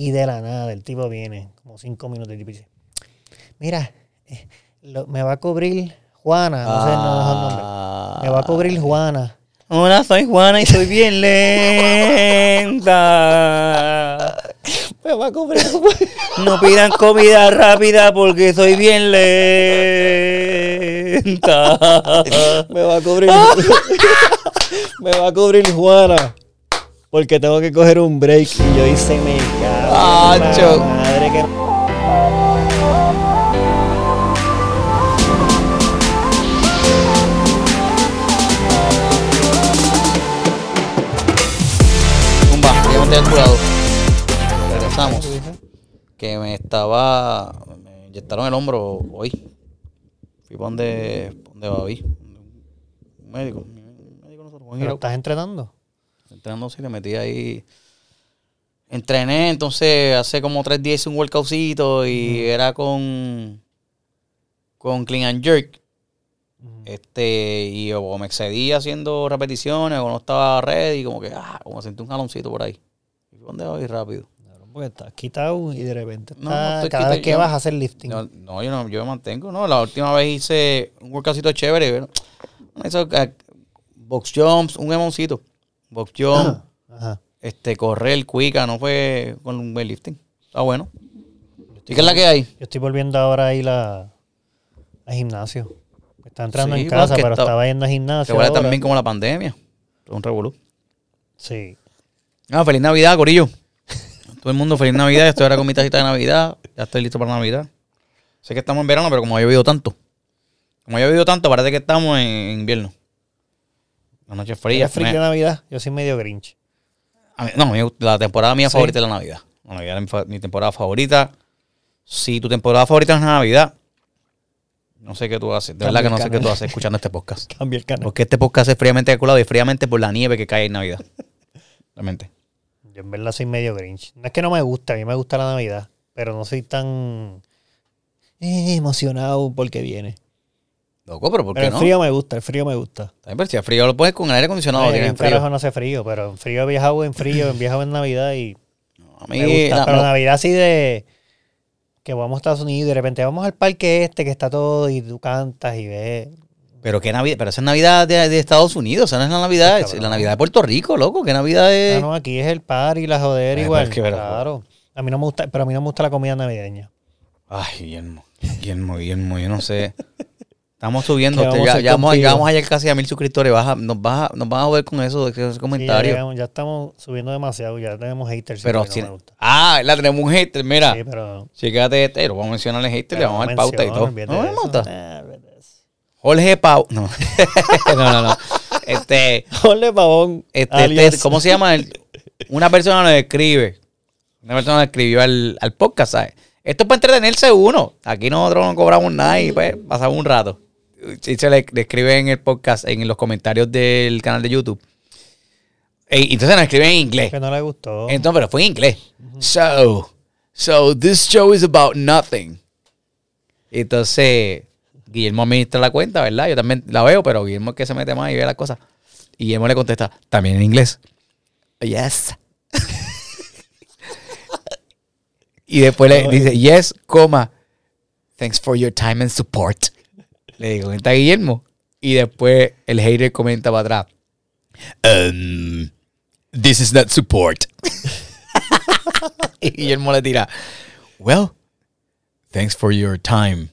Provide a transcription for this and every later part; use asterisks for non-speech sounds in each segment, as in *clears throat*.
Y de la nada, el tipo viene, como cinco minutos, y dice, mira, eh, lo- me va a cubrir Juana, no sé, no, no, no, nombre. me va a cubrir Juana. Hola, soy Juana y soy bien *laughs* lenta. Me va a cubrir No pidan comida rápida porque soy bien lenta. me va a cubrir *laughs* me va a cubrir Juana. Porque tengo que coger un break. Y yo hice me cago en la Acho. madre que Zumba, ya me tengo curado. Regresamos. Que me estaba. Me inyectaron el hombro hoy. Fui para donde, donde Babi. Un médico. Un médico nosotros, ¿Pero estás entrenando. Entrenando, sí, le metí ahí. Entrené, entonces hace como tres días hice un workoutcito y era con. con Clean and Jerk. Este, y o me excedí haciendo repeticiones o no estaba ready, como que, ah, como sentí un jaloncito por ahí. Y fui donde voy rápido. Porque estás quitado y de repente No, no estoy cada quitado, vez que yo- vas a hacer lifting. No, no, yo no, yo me mantengo, no. La última vez hice un workoutcito chévere. Bueno, eso, eh, box jumps, un emoncito. Box jump, *coughs* Ajá. Este, correr, cuica, no fue con un weightlifting. Está bueno. ¿Y qué es la que hay? Yo estoy volviendo ahora a ir a, gimnasio. Estaba entrando Sí, en casa, pero está- estaba yendo a gimnasio. ahora. también como la pandemia. Todo un revolú. Sí. Ah, feliz Navidad, Corillo. *laughs* Todo el mundo, feliz Navidad. Estoy ahora con mi tacita de Navidad. Ya estoy listo para Navidad. Sé que estamos en verano, pero como ha llovido tanto. Como ha llovido tanto, parece que estamos en, invierno. La noche es fría. ¿Eres freak de Navidad? Yo soy medio grinch. Mí- no, la temporada mía Sí. favorita es la Navidad. La Navidad es mi, temporada favorita. Si tu temporada favorita es Navidad, no sé qué tú haces. De Cambia verdad que no sé qué tú haces escuchando este podcast. *laughs* Cambia el canal. Porque este podcast es fríamente calculado y fríamente por la nieve que cae en Navidad. *laughs* Realmente. Yo en verdad soy medio grinch. No es que no me gusta, a mí me gusta la Navidad. Pero no soy tan eh, emocionado porque viene. Loco, pero ¿por Pero qué el no? frío me gusta, el frío me gusta. Bien, pero si es frío lo pones con el aire acondicionado. Ay, tienes en frío. carajo no hace frío, pero en frío he viajado en frío, he viajado en Navidad y A mí, me gusta. pero no, Navidad así de que vamos a Estados Unidos y de repente vamos al parque este que está todo y tú cantas y ves. pero qué Navidad, pero esa es Navidad de, de Estados Unidos, esa no es la Navidad, es la Navidad de Puerto Rico, loco, qué Navidad es. Ah, no, aquí es el par y la joder Ay, igual. pero es que, pero- claro. A mí no me gusta, pero a mí no me gusta la comida navideña. Ay, Guillermo, Guillermo, Guillermo, yo no sé. *laughs* Estamos subiendo, ¿Qué vamos a ya, vamos, contigo? ya vamos a llegar casi a mil suscriptores, vas a- nos, vas a, nos van a joder con eso, de ese Sí, ya, estamos subiendo demasiado, ya tenemos haters. pero no si- ah, la tenemos un hater, mira. Sí, pero, Chécate este, lo vamos a mencionar al hater, le vamos a dar pauta y todo. No me mata. Jorge Pau. No. *laughs* no, no, no. Este, *laughs* Ponle pavón. este, este, ¿cómo se llama? El- una persona nos escribe. Una persona escribió al, al podcast, ¿sabes? Esto es para entretenerse uno. Aquí nosotros no cobramos nada y pues pasamos un rato. Se le, le escribe en el podcast, en los comentarios del canal de YouTube. Y entonces nos escribe en inglés. Que no le gustó. Entonces, pero fue en inglés. So, so this show is about nothing. Entonces, Guillermo administra la cuenta, ¿verdad? Yo también la veo, pero Guillermo es que se mete más y ve las cosas. Y Guillermo le contesta, también en inglés. Yes. *laughs* y después le dice, yes, coma, thanks for your time and support. Le digo, comenta Guillermo. Y después el hater comenta para atrás. Um, this is not support. *laughs* y Guillermo le tira, well, thanks for your time.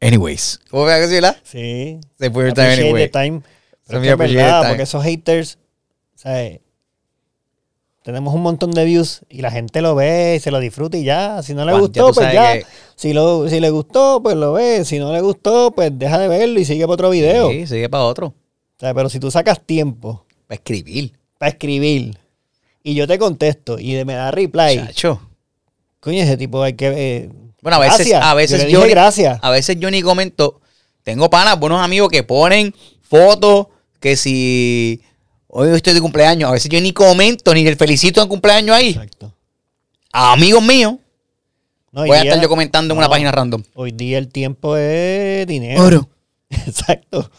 Anyways. ¿Cómo me que la? Sí. Se fue your time anyway. the time. Pero So es que es verdad, porque esos haters, ¿sabes? Tenemos un montón de views y la gente lo ve y se lo disfruta y ya. Si no le Juan, gustó, pues ya. que- Si, lo, si le gustó, pues lo ve. Si no le gustó, pues deja de verlo y sigue para otro video. Sí, sigue para otro. O sea, pero si tú sacas tiempo Para escribir. para escribir y yo te contesto y me da reply, Chacho. coño, ese tipo hay que... eh, Bueno, a veces, gracias. a veces yo, le yo, dije ni- gracias. a veces yo ni comento. Tengo panas, buenos amigos que ponen fotos que si hoy estoy de cumpleaños, a veces yo ni comento ni el felicito en cumpleaños ahí. Exacto. A amigos míos, No, voy a día- estar yo comentando en una página random. Hoy día el tiempo es dinero. Oro. *laughs* Exacto.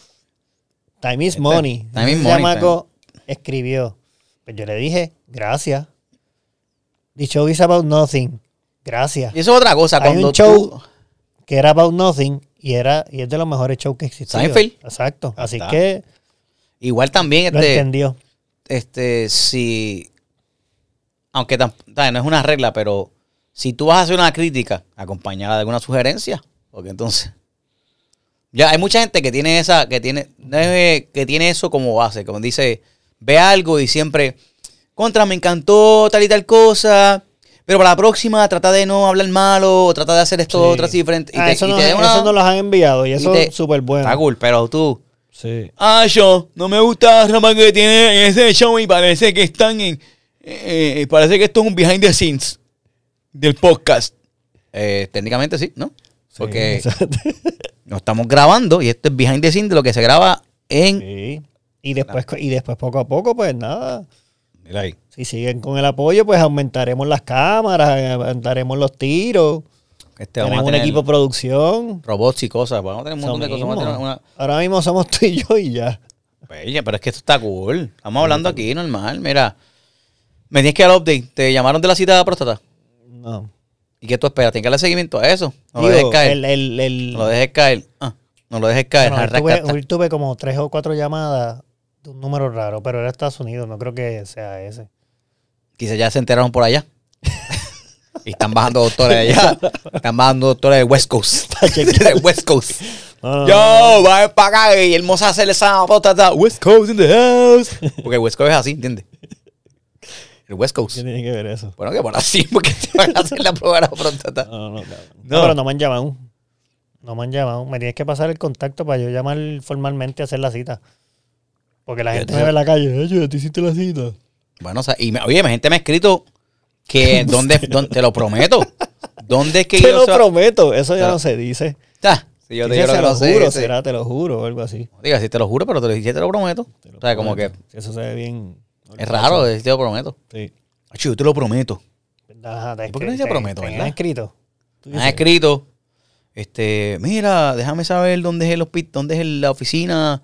Time is Este, money. time is money, chamaco escribió. Pues yo le dije, gracias. The show is about nothing. Gracias. Y eso es otra cosa. Hay Cuando un show tú- que era about nothing y era y es de los mejores shows que existían. Seinfeld. Exacto. Así está. que igual también, lo este, entendió. este, si, aunque no es una regla, pero si tú vas a hacer una crítica acompañada de alguna sugerencia, porque entonces, ya hay mucha gente que tiene esa, que tiene, que tiene eso como base, como dice, ve algo y siempre, contra, me encantó tal y tal cosa, pero para la próxima trata de no hablar malo, o trata de hacer esto Sí. otra así diferente. Ah, te- eso, y nos, te da una- eso nos los han enviado y eso es súper bueno. Está cool, pero tú, Sí. Ah, yo, no me gusta la rama que tiene en ese show y parece que están en. eh, parece que esto es un behind the scenes del podcast. Eh, técnicamente sí, ¿no? Porque exacto. nos estamos grabando y esto es behind the scenes de lo que se graba en. Sí. Y después, y después poco a poco, pues nada. Mira ahí. Si siguen con el apoyo, pues aumentaremos las cámaras, aumentaremos los tiros. Este, tenemos un equipo de producción. robots y cosas. Vamos a tener un montón de cosas. Una- Ahora mismo somos tú y yo y ya. Bella, pero es que esto está cool. Estamos hablando aquí normal. Mira, me tienes que dar update. ¿Te llamaron de la cita de la próstata? No. ¿Y qué tú esperas? Tienes que darle seguimiento a eso. No lo Digo, dejes caer. el- el- el- No lo dejes caer. Ah, no lo dejes caer. bueno, hoy, tuve, hoy tuve como tres o cuatro llamadas de un número raro, pero era Estados Unidos, no creo que sea ese. Quizás ya se enteraron por allá. Y están bajando doctores allá. Están bajando doctores de West Coast. *laughs* *laughs* de West Coast. No, Yo, va para acá y el moza hace el próstata. West Coast in the house. Porque West Coast es así, ¿entiendes? El West Coast. ¿Qué tiene que ver eso? Bueno, que por así, porque te van a hacer la prueba de la próstata. No, no. No. No, pero no me han llamado. No me han llamado. Me tienes que pasar el contacto para yo llamar formalmente a hacer la cita. Porque la gente te- me ve en la calle. Oye, ¿te hiciste la cita? Bueno, o sea, y me- oye, mi gente me ha escrito que, *laughs* ¿dónde, dónde- te lo prometo. ¿Dónde es que Te yo lo prometo. Eso ya no se dice. Ah, si yo te Dice, lo se que lo juro, ese- será, te lo juro, o algo así. Diga, si te lo juro, pero te lo dije, te lo prometo. Te lo o sea, como que. Eso se ve bien. es raro, eh, te lo prometo. Sí. Acho, yo te lo prometo. Ajá, te- ¿Por qué no te- te- prometo, te verdad? escrito. Dices, escrito, este, mira, déjame saber dónde es el hospital, dónde es la oficina,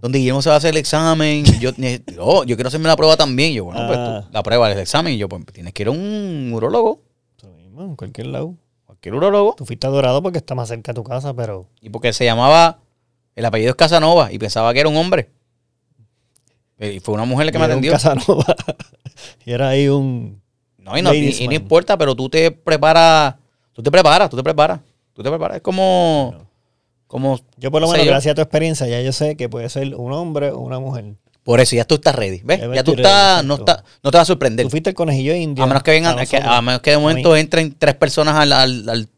donde Guillermo se va a hacer el examen. Yo, *laughs* oh, yo quiero hacerme la prueba también. Y yo, bueno, pues Ah. tú, la prueba, el examen. Y yo, pues tienes que ir a un urologo, en cualquier lado. cualquier urologo. Tú fuiste adorado porque está más cerca de tu casa, pero. Y porque se llamaba, el apellido es Casanova, y pensaba que era un hombre. Eh, Y fue una mujer la que me un atendió. Casanova. *laughs* y era ahí un. No, y no, y- y no importa, pero tú te preparas, tú te preparas, tú te preparas, tú te preparas. Es como, como, Yo, por lo menos, gracias a tu experiencia, ya yo sé que puede ser un hombre o una mujer. por eso ya tú estás ready, ¿ves? Ya Ya tú estás, ready, no, está, no te va a sorprender. Tú fuiste el conejillo indio. A menos que vengan, a que- menos que de momento entren tres personas al, al, al,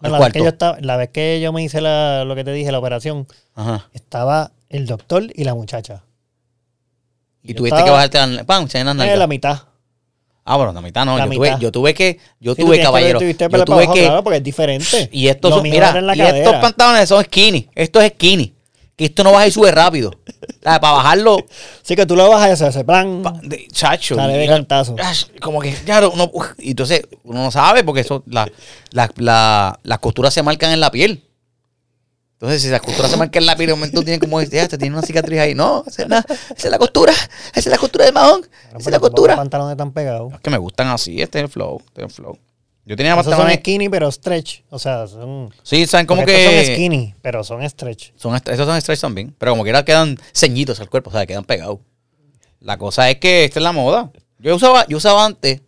la, vez que yo estaba, la vez que yo me hice la, lo que te dije, la operación, Ajá. estaba el doctor y la muchacha. Y yo tuviste que estaba bajarte la, pam, se llenan las en la mitad. Ah, bueno, la mitad no. La yo, Tuve, yo tuve que, yo Sí, tuve, caballero. Yo tuve abajo, que, claro, porque es diferente. y estos son, mira, y estos pantalones son skinny. Esto es skinny. Que esto no baja y sube rápido. O sea, para bajarlo, Sí, que tú lo bajas y hace ese plan. pa- de, chacho. Sale de cantazo. Como que, claro, uno, entonces uno no sabe porque eso, la, la, la- las costuras se marcan en la piel. Entonces, si las costuras se marcan en la piel, de momento tiene como, ya, te tiene una cicatriz ahí. No, esa es la, esa es la costura. Esa es la costura de mahón. Esa es la Pero Los costura. pantalones tan pegados. Es que me gustan así, este es el flow, este es el flow. Yo tenía Esos son pantalones. skinny, pero stretch. O sea, son. Sí, saben como estos que. son skinny, pero son stretch. Son est- esos son stretch también. Pero como quiera quedan ceñitos al cuerpo, o sea, quedan pegados. La cosa es que esta es la moda. Yo usaba, yo usaba antes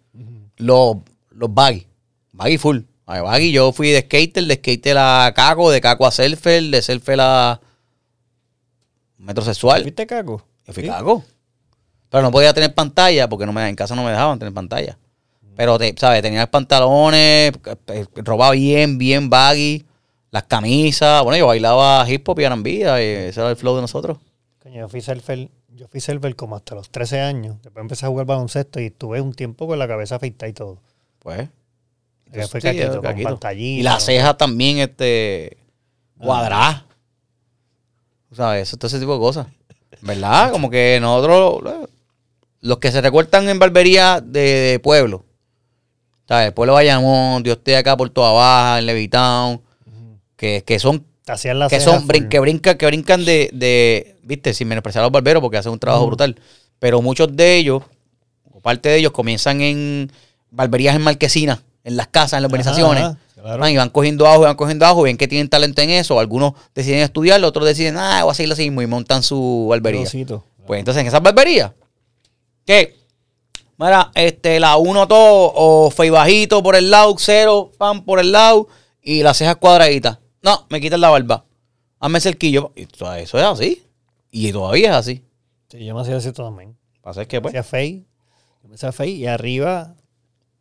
los, los baggy. Baggy full. Baggy, yo fui de skater, de skater a caco, de caco a surfer, de surfer a metrosexual. ¿Viste, Caco? Yo fui Sí. caco. Pero no podía tener pantalla porque no me, en casa no me dejaban tener pantalla. Pero, te, ¿sabes? Tenía los pantalones, eh, ropa bien, bien baggy, las camisas. Bueno, yo bailaba hip hop y R&B, ese era el flow de nosotros. Coño, yo fui surfer, yo fui surfer como hasta los 13 años. Después empecé a jugar baloncesto y estuve un tiempo con la cabeza afeitada y todo. Pues. Fue Sí, caquito, con. Y las cejas también, este, cuadradas. ¿Sabes? Todo ese tipo de cosas. ¿Verdad? *laughs* Como que nosotros, los que se recortan en barbería de, de pueblo, ¿sabes? Pueblo Bayamón, Dios esté acá por toda baja, en Levitown, que, que son, Te las que son, brin- que brincan, que brincan de, de, viste, sin menospreciar a los barberos porque hacen un trabajo brutal. Pero muchos de ellos, o parte de ellos, comienzan en barberías en marquesinas, en las casas, en las urbanizaciones. ajá, claro. Man, y van cogiendo ajo, y van cogiendo ajo, ven que tienen talento en eso. Algunos deciden estudiarlo, otros deciden, ah, voy a seguirlo así mismo y montan su barbería. Rosito. Pues entonces en esas barberías, ¿qué? Mira, este, la uno todo, o fey bajito por el lado, cero, pan por el lado, y las cejas cuadraditas. No, me quitan la barba. Hazme cerquillo. Y todo eso es así. Y todavía es así. Sí, yo me hacía así también. Pasa es que, Me pues, hacía fey. Yo me hacía fey y arriba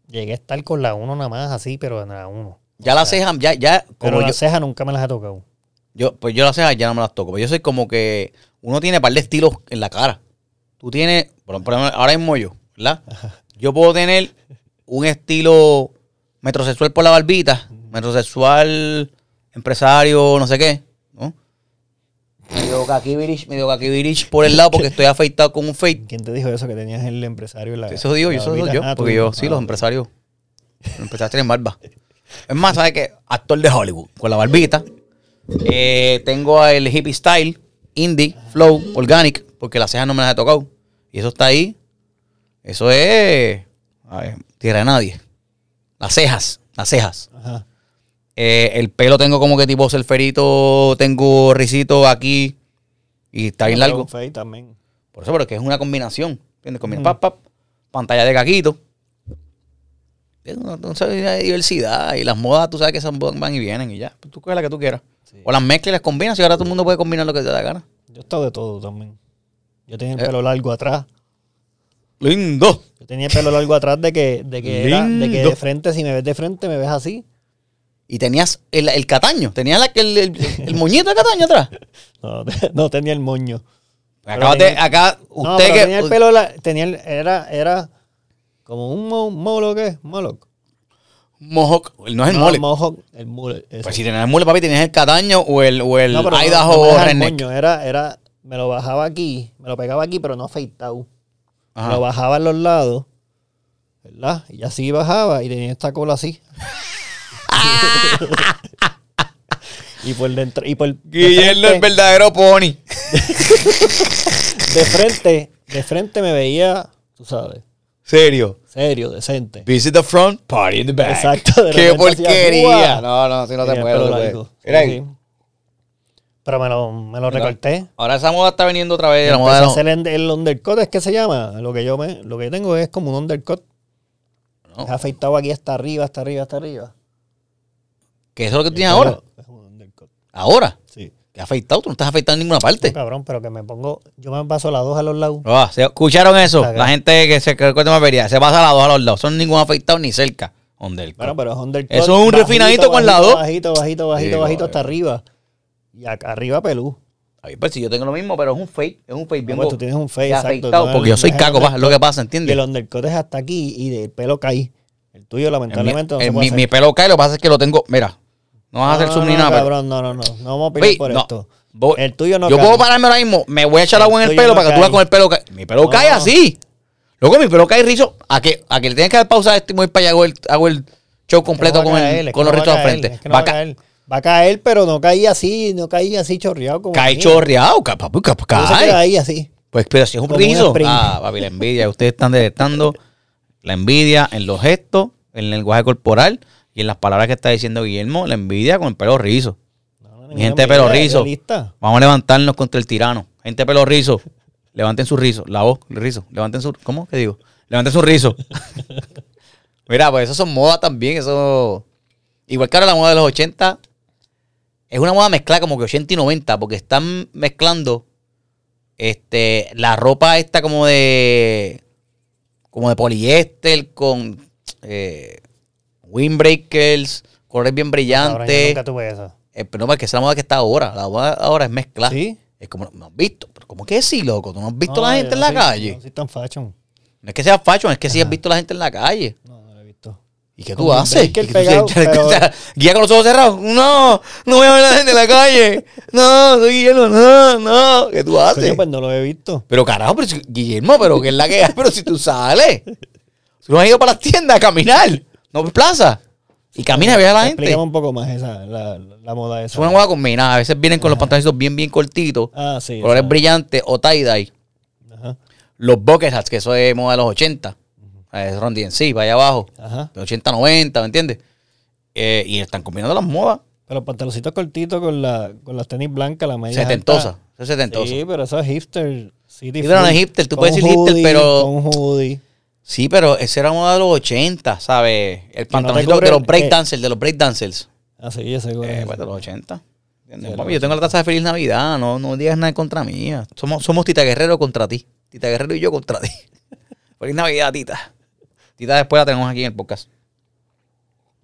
llegué a estar con la 1 nada más así, pero en la 1. ya las cejas, ya, ya, Pero como yo, las cejas nunca me las he tocado. yo, pues yo las cejas ya no me las toco. Pero yo soy como que uno tiene par de estilos en la cara. Tú tienes, por, ejemplo, ahora mismo yo, ¿verdad? Yo puedo tener un estilo metrosexual por la barbita, metrosexual, empresario, no sé qué. Medio kakibirich, medio kakibirich por el lado porque estoy afeitado con un fade. ¿Quién te dijo eso que tenías el empresario la Eso digo, yo, eso soy yo, Ah, porque yo, sí, Ah, los empresarios, los empresarios tienen barba. *laughs* Es más, ¿sabes qué? Actor de Hollywood, con la barbita. Eh, tengo el hippie style, indie, flow, organic, porque las cejas no me las he tocado. Y eso está ahí. Eso es a ver, tierra de nadie. Las cejas, las cejas. Ajá. Eh, el pelo tengo como que tipo surferito, tengo risito aquí y está bien largo. también. Por eso, pero que es una combinación. ¿Entiendes? Combina pap, pap, pantalla de caquito. Es una, una diversidad. Y las modas, tú sabes que son, van y vienen y ya. Pues Tú coges la que tú quieras. O las mezclas y las combinas y ahora todo el mundo puede combinar lo que te da la gana. Yo he estado de todo también. Yo tenía el Eh. pelo largo atrás. Lindo. Yo tenía el pelo largo atrás de que, de que, era- de que de frente, si me ves de frente, me ves así. Y tenías el, el cataño. Tenías la, el, el, el moñito de cataño atrás. *laughs* No, *laughs* no tenía el moño. Acabas de, tenía- acá, no, usted pero que. tenía el pelo, la- tenía el- era, era como un mo, molo, ¿qué? Moloch. Mohawk. No es el no, mole. mohawk, el ese. Pues si tenías el mole, papi, tenías el cataño o el, o el No, pero Idaho no el moño, era, era, me lo bajaba aquí, me lo pegaba aquí, pero no afeitado. Ajá. Lo bajaba en los lados, ¿verdad? Y así bajaba y tenía esta cola así. *laughs* y por dentro, y por de Guillermo, el frente, verdadero pony. de frente, de frente me veía, tú sabes, Serio. serio, decente. Visit the front, party in the back. Exacto, de Qué hacía, porquería. No, no, si no Tenía largo. puede. Sí, Mira ahí. Pero me lo, me lo recorté. Ahora esa moda está viniendo otra vez. La moda hacer el, el undercut, es que se llama. Lo que yo me, lo que yo tengo es como un undercut. No. Es afeitado aquí hasta arriba, hasta arriba, hasta arriba. Que eso es lo que tienes ahora. Es un undercut. Ahora. Sí. Que afeitado. Tú no estás afeitado en ninguna No, parte. cabrón, pero que me pongo, yo me paso las dos a los lados. Ah, ¿se ¿Escucharon eso? La gente que se corta más vería. Se pasa a la dos a los lados. Son ningún afeitado ni cerca. Undercut. Bueno, pero es undercut. Eso es un refinadito con la bajito, dos. Bajito, bajito, bajito, Sí, bajito hasta arriba. Y acá arriba pelú. Ay, pues si yo tengo lo mismo, pero es un fake. Es un fake No, bien pues tú tienes un face, de exacto. Porque yo soy el caco, es lo que pasa, Y ¿entiendes? el undercut es hasta aquí y el pelo cae. El tuyo, lamentablemente, no se puede mi- hacer. mi pelo cae, lo que pasa es que lo tengo. Mira, no vas a hacer No, zoom ni nada. pero- no, no, no. No vamos a Oye, por no. esto. Voy- El tuyo no Yo cae. puedo pararme ahora mismo, me voy a echar El agua en el pelo para que tú cae. veas con el pelo cae. Mi pelo cae así. Luego mi pelo cae rizo. A que, a que le tienes que dar pausa este y me voy para allá hago el, hago el show completo con, el- caer, es con los a caer, frente. es que no Va va a a ca- caer. Va a caer, pero no caía así, no caía así chorreado como cae chorreado, ca- papi, ca- Todo se queda cae. ahí así. Pues, pero si es un rizo. Ah, papi, la envidia. Ustedes están detectando la envidia en los gestos, en el lenguaje corporal y en las palabras que está diciendo Guillermo. La envidia con el pelo rizo. No, no, gente de pelo rizo. Vamos a levantarnos contra el tirano. Gente de pelo rizo. *laughs* Levanten su rizo. La voz, el rizo. Levanten su. ¿Cómo? ¿Qué digo? Levanten su rizo. *laughs* Mira, pues eso son modas también. Eso. Igual que ahora la moda de los 80. Es una moda mezclada como que 80 y 90. Porque están mezclando. Este. La ropa esta como de. Como de poliéster. Con. Eh, windbreakers. Colores bien yo brillantes. nunca tuve eso. Eh, pero no, porque esa es la moda que está ahora. La moda ahora es mezclar. ¿Sí? Es como, no has visto. Pero ¿cómo que sí, loco? ¿Tú no has visto No, la yo gente en la soy- calle? No soy tan fashion. No es que sea fashion, es que sí has visto la gente en la calle. No, no lo he visto. ¿Y qué tú haces? breaker ¿Y qué tú pegado, haces? *laughs* pero- O sea, guía con los ojos cerrados. No, no voy a ver a la gente en la calle. No, soy Guillermo. No, no. ¿Qué tú haces? Coño, pues no lo he visto. Pero carajo, pero si- Guillermo, pero ¿qué es la que hay? *laughs* Pero si tú sales. Tú no has ido para las tiendas a caminar. No ves plaza. Y camina y a la gente. Explícame un poco más esa, la, la moda Es esa. una moda combinada. A veces vienen con los pantalones bien, bien cortitos. Ah, sí. colores brillantes o tie-dye. Ajá. Los bucket hats, que eso es moda de los 80. Es Ron DMC, para allá abajo. Ajá. De 80, 90, ¿me entiendes? Eh, y están combinando las modas. Pero pantaloncitos cortitos con, la, con las tenis blancas, la media. Setentosa. alta. Eso es setentosa. Sí, pero eso es hipster. City Sí, pero no es hipster, tú puedes decir hipster, pero- Con hoodie. Sí, pero ese era moda de los 80, ¿sabes? El pantaloncito cubre de los breakdancers, de los breakdancers. Así, ese Eh, pues de los 80. ¿Entiendes? Sí, Papi, los yo tengo la taza de Feliz Navidad, no, no digas nada contra mía. Somos, somos Tita Guerrero contra ti. Tita Guerrero y yo contra ti. *laughs* Feliz Navidad, Tita. Tita después la tenemos aquí en el podcast.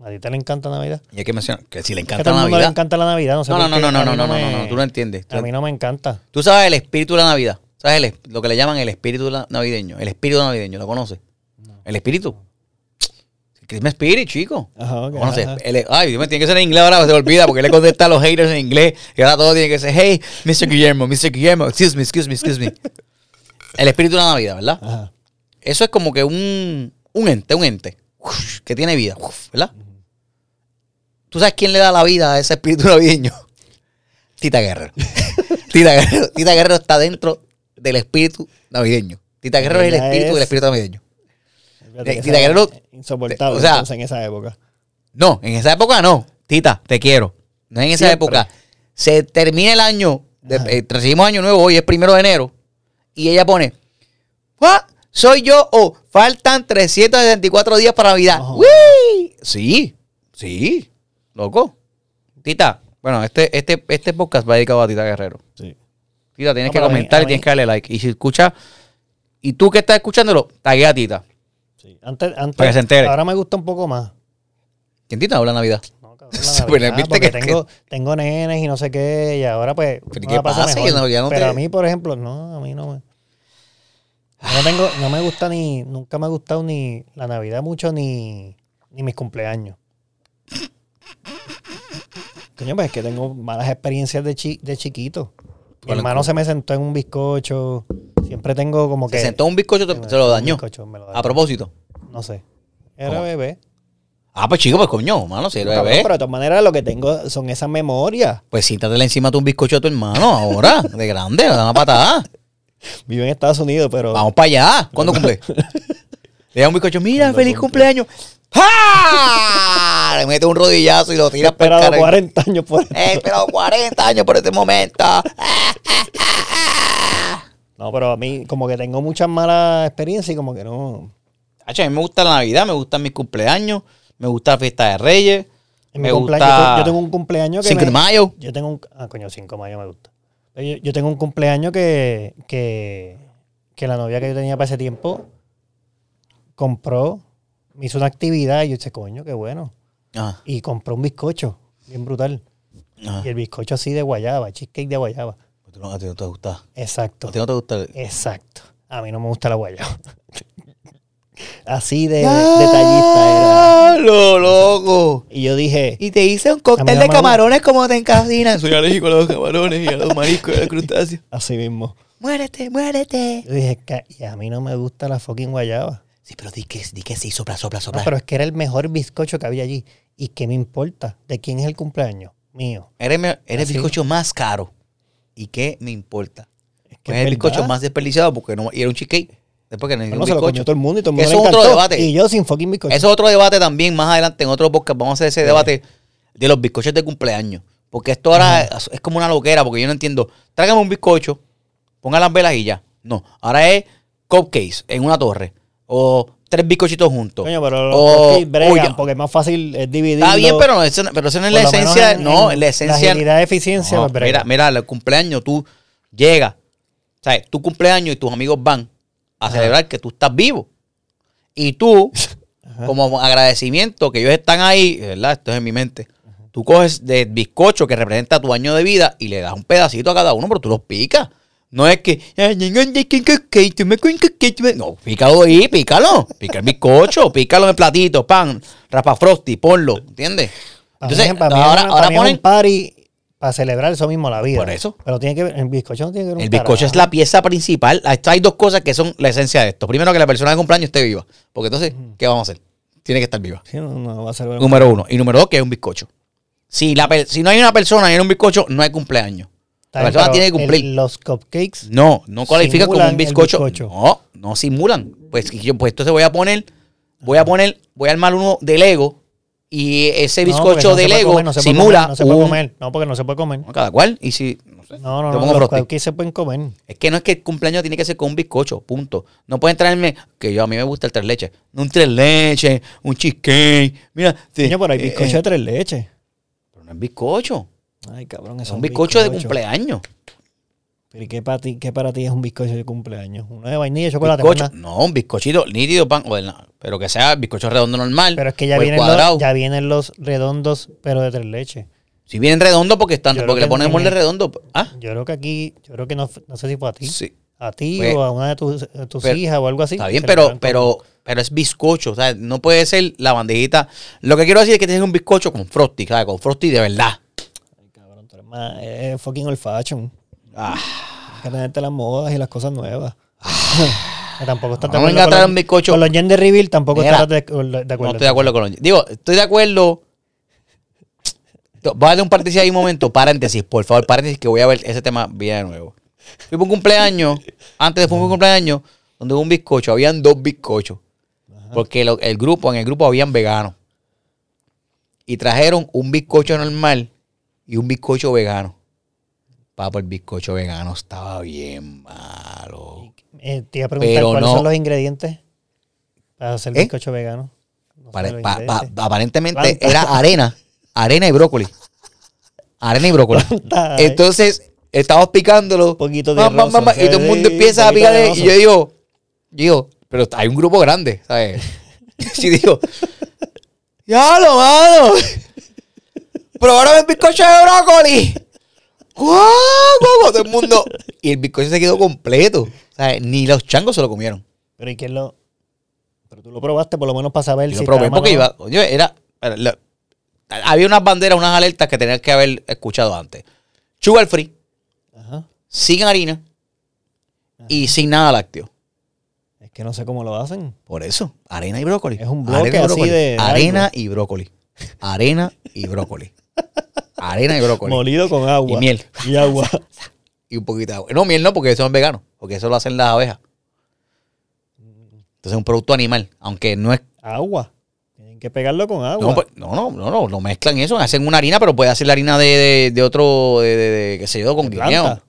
A ti te le encanta Navidad. Y hay que mencionar que si le encanta la mundo le Navidad. encanta la Navidad. No, sé No, no, no, no, no, mí no, no, no, tú no entiendes. A mí no me encanta. Tú sabes el espíritu de la Navidad. ¿Sabes el lo que le llaman el espíritu navideño? El espíritu navideño, ¿lo conoces? El espíritu. Christmas Spirit, chico. Ajá, ok, ¿Lo conoces? ajá. El- ay, Dios mío, tiene que ser en inglés ahora, se me olvida, porque él le contesta a los haters en inglés y ahora todo tiene que ser, hey, Mr. Guillermo, Mr. Guillermo, excuse me, excuse me, excuse me. El espíritu de la Navidad, ¿verdad? Ajá. Eso es como que un, un ente, un ente, uf, que tiene vida, uf, ¿verdad? ¿Tú sabes quién le da la vida a ese espíritu navideño? Tita Guerrero. *laughs* Tita Guerrero. Tita Guerrero está dentro del espíritu navideño. Tita Guerrero es el espíritu es- del espíritu navideño. Fíjate que Tita Guerrero- Insoportable o sea- entonces, en esa época. No, en esa época no. Tita, te quiero. No en esa Siempre. época. Se termina el año, de- eh, recibimos año nuevo, hoy es primero de enero, y ella pone, "Ah, ¿Soy yo o faltan 374 días para Navidad? ¡Wii! Sí, sí, loco. Tita, bueno, este, este, este podcast va dedicado a Tita Guerrero. Sí. Tita, tienes No, que mí- comentar y tienes que darle like. Y si escuchas, y tú que estás escuchándolo, taguea a Tita. Sí. Antes, antes, Para que se entere. Ahora me gusta un poco más. ¿Quién Tita habla Navidad? No, cabrón, *laughs* la Navidad, porque que- tengo, *laughs* tengo nenes y no sé qué, y ahora pues. Pero ¿qué pasa? mejor. No, ya no Pero te- a mí, por ejemplo, no, a mí no me. No, tengo, no me gusta ni. Nunca me ha gustado ni la Navidad mucho ni, ni mis cumpleaños. Coño, pues es que tengo malas experiencias de, chi- de chiquito. Mi hermano se me sentó en un bizcocho. Siempre tengo como que. Se sentó un bizcocho, te- se lo dañó. bizcocho, me lo dañó. A propósito. No sé. Era ¿Cómo? bebé. Ah, pues chico, pues coño, mano, si Cabrón, bebé. pero de todas maneras lo que tengo son esas memorias. Pues siéntatela encima de un bizcocho a tu hermano ahora, *laughs* de grande, le da una patada. Vivo en Estados Unidos, pero. Vamos para allá. ¿Cuándo cumple? *laughs* Le da un bizcocho, mira, ¿Cuándo feliz cumple? cumpleaños. ¡Ja! Le mete un rodillazo y lo He tira para esperado el 40 años por esto. He esperado 40 años por este momento. No, pero a mí como que tengo muchas malas experiencias y como que no. Hacho, a mí me gusta la Navidad, me gustan mis cumpleaños, me gusta la fiesta de Reyes, En me gusta yo, yo tengo un cumpleaños que Cinco me- de Mayo. Yo tengo un... Ah, coño, 5 de mayo me gusta. Yo, yo tengo un cumpleaños que, que, que la novia que yo tenía para ese tiempo compró, me hizo una actividad y yo dije, coño, qué bueno. Ah, Y compró un bizcocho, bien brutal. ah. Y el bizcocho así de guayaba, cheesecake de guayaba. A ti no- a ti no te gusta. Exacto. A ti no te gusta. el- Exacto. A mí no me gusta la guayaba. *laughs* Así de detallista era. ¡Ah, lo loco! Y yo dije, Y te hice un cóctel de camarones como te encasinas. Soy alérgico a los camarones y a los mariscos y a los *laughs* crustáceos. así mismo. Muérete, muérete. Yo dije, "Ca- y a mí no me gusta la fucking guayaba. Sí, pero di que, di que sí, sopla, sopla, No, sopla. pero es que era el mejor bizcocho que había allí. ¿Y qué me importa? ¿De quién es el cumpleaños? Mío. Eres, el bizcocho más caro. ¿Y qué me importa? Es que Pues es el bizcocho más desperdiciado porque no, y era un cheesecake. Después que no Bueno, se lo comió todo el mundo y todo el mundo eso es otro debate. Y yo sin fucking bizcocho. Eso es otro debate también más adelante en otro podcast. Vamos a hacer ese debate de los bizcochos de cumpleaños. Porque esto ahora es, es como una loquera, porque yo no entiendo. Tráigame un bizcocho, ponga las velas y ya. No, ahora es cupcakes en una torre. O tres bizcochitos juntos. Coño, pero los O- bregan porque es más fácil es dividir. Está bien, pero, eso, no- pero eso no es la esencia. no, la esencia. La agilidad de eficiencia, No, pues, mira, mira, el cumpleaños tú llegas, ¿sabes? Tu cumpleaños y tus amigos van a celebrar que tú estás vivo. Y tú, *laughs* como agradecimiento que ellos están ahí, ¿verdad? Esto es en mi mente. Tú coges de bizcocho que representa tu año de vida y le das un pedacito a cada uno, pero tú los picas. No es que. No, pícalo ahí, pícalo. Pica el bizcocho, *laughs* pícalo en el platito, pan, rapa frosty, ponlo, ¿entiendes? Para Entonces, mí, para mí ahora, es una- ahora para es ponen. un party para celebrar eso mismo, la vida. Por eso. Pero tiene que ver, el bizcocho no tiene que ver un El bizcocho es carajo. la pieza principal. Hay dos cosas que son la esencia de esto. Primero, que la persona de cumpleaños esté viva. Porque entonces, ¿qué vamos a hacer? Tiene que estar viva. Sí, no, no va a celebrar. Número uno. Y número dos, que es un bizcocho. Si, la si no hay una persona y en un bizcocho, no hay cumpleaños. La persona tiene que cumplir. el- los cupcakes. No, no cualifica como un bizcocho. bizcocho. No, No simulan. Pues yo, pues entonces voy a poner, voy a poner, voy a armar uno de Lego y ese bizcocho no de Lego comer, no simula comer, No se puede un- comer. No, porque no se puede comer. Cada cual. Y si, no sé, No, no, no. Los cookies se pueden comer. Es que no es que el cumpleaños tiene que ser con un bizcocho, punto. No pueden traerme, que yo a mí me gusta el tres leches. Un tres leches, un cheesecake. Mira, sí, Niño, pero hay eh, bizcocho eh, de tres leches. pero no es bizcocho. Ay, cabrón, Es eso un bizcocho de cumpleaños. Pero ¿y qué para ti, qué para ti es un bizcocho de cumpleaños? Uno de vainilla y chocolate. Bizcocho. No, un bizcochito nítido, pan, pero que sea bizcocho redondo normal. Pero es que ya vienen, los, ya vienen los redondos, pero de tres leches. Si vienen redondos porque están, Yo porque le ponen el- redondo. Ah, Yo creo que aquí, yo creo que no, no sé si fue a ti. sí. A ti Pues, o a una de tus, de tus pero- hijas o algo así. Está bien, pero, pero, pero es bizcocho. O sea, no puede ser la bandejita. Lo que quiero decir es que tienes un bizcocho con frosty, ¿sabes? Con frosty de verdad. Con- Ay, cabrón, tú eres más, es fucking old fashion. Ah. Hay que tenerte las modas y las cosas nuevas. Que tampoco estás de No acuerdo venga a con traer los- un bizcocho. Con los gender reveal tampoco Mira, estás de, de acuerdo. No estoy de acuerdo con los. Digo, estoy de acuerdo. Voy a dar un paréntesis ahí un momento. Paréntesis, por favor, paréntesis, que voy a ver ese tema bien de nuevo. Fui por un cumpleaños, antes de por un cumpleaños, donde hubo un bizcocho, habían dos bizcochos. Porque lo- el grupo, en el grupo habían veganos. Y trajeron un bizcocho normal y un bizcocho vegano. Papo, el bizcocho vegano estaba bien malo. Eh, te iba a preguntar Pero cuáles no- son los ingredientes para hacer ¿Eh? bizcocho vegano. No pa- pa- aparentemente Planta. era arena, arena y brócoli. Arena y brócoli. *laughs* Planta, ay. Entonces, estamos picándolo. Un poquito de y todo el mundo empieza a un poquito de picar. Y yo digo, yo digo, pero hay un grupo grande, ¿sabes? *laughs* *laughs* Sí, digo, ya lo mano. Probaron el bizcocho de brócoli. ¡Guau, guau! Todo el mundo. Y el bizcocho se quedó completo. ¿sabes? Ni los changos se lo comieron. Pero ¿y quién lo...? Pero tú lo probaste por lo menos para saber Yo si lo probé porque iba. Oye, era. era la- había unas banderas, unas alertas que tenías que haber escuchado antes. Sugar free, Ajá. sin harina y sin nada lácteo. Es que no sé cómo lo hacen. Por eso, arena y brócoli. Es un bloque Arena así de Arena y brócoli. Arena y brócoli. Arena y brócoli. Molido con agua. Y miel. Y agua. *laughs* Y un poquito de agua. No, miel no, porque eso es vegano. Porque eso lo hacen las abejas. Entonces es un producto animal. Aunque no es agua. Tienen que pegarlo con agua. No, pues, no, no, no, no, no mezclan eso, hacen una harina, pero puede hacer la harina de, de, de otro, de, de, qué sé yo, con guineo.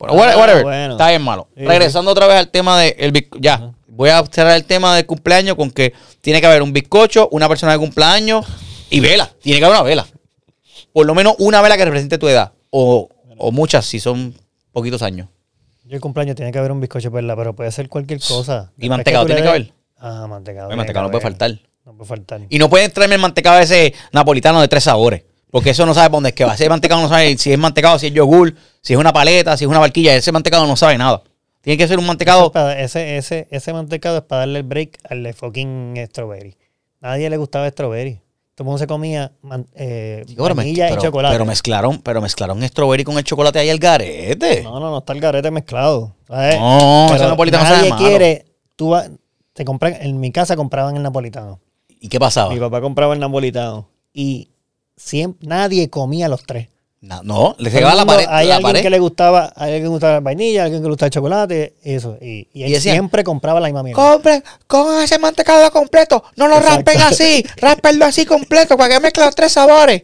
whatever, Ah, whatever. bueno. está bien malo. Sí, Regresando otra vez al tema de el ya, voy a cerrar el tema del cumpleaños con que tiene que haber un bizcocho, una persona de cumpleaños y vela, tiene que haber una vela. Por lo menos una vela que represente tu edad o, o muchas si son poquitos años. Yo el cumpleaños tiene que haber un bizcocho, ¿verdad? Pero puede ser cualquier cosa. Y mantecado tiene que haber. Ah, mantecado. El mantecado no puede faltar. No puede faltar. Y no pueden traerme el mantecado ese napolitano de tres sabores. Porque eso no sabe dónde es que va. Ese mantecado no sabe si es mantecado, si es yogur, si es una paleta, si es una barquilla. Ese mantecado no sabe nada. Tiene que ser un mantecado. es para- ese, ese, ese mantecado es para darle el break al de fucking strawberry. Nadie le gustaba strawberry. Todo el mundo se comía man- eh, Digo, vainilla pero- y chocolate. pero mezclaron, pero mezclaron strawberry con el chocolate ahí al garete. no, no, no está el garete mezclado. ¿sabes? No, Pero ese napolitano nadie sabe malo. quiere. Tú vas- te compran, en mi casa compraban el napolitano. ¿Y qué pasaba? Mi papá compraba el napolitano. Y siempre, nadie comía los tres. Na- no, le pegaba la pared. Hay la alguien pared. que le gustaba, hay alguien que le gustaba la vainilla, alguien que le gustaba el chocolate, eso. Y, y él Y decían, siempre compraba la misma mierda. Compren, con ese mantecado completo. No lo Exacto. raspen así. *laughs* Ráspenlo así completo para que mezclen los tres sabores.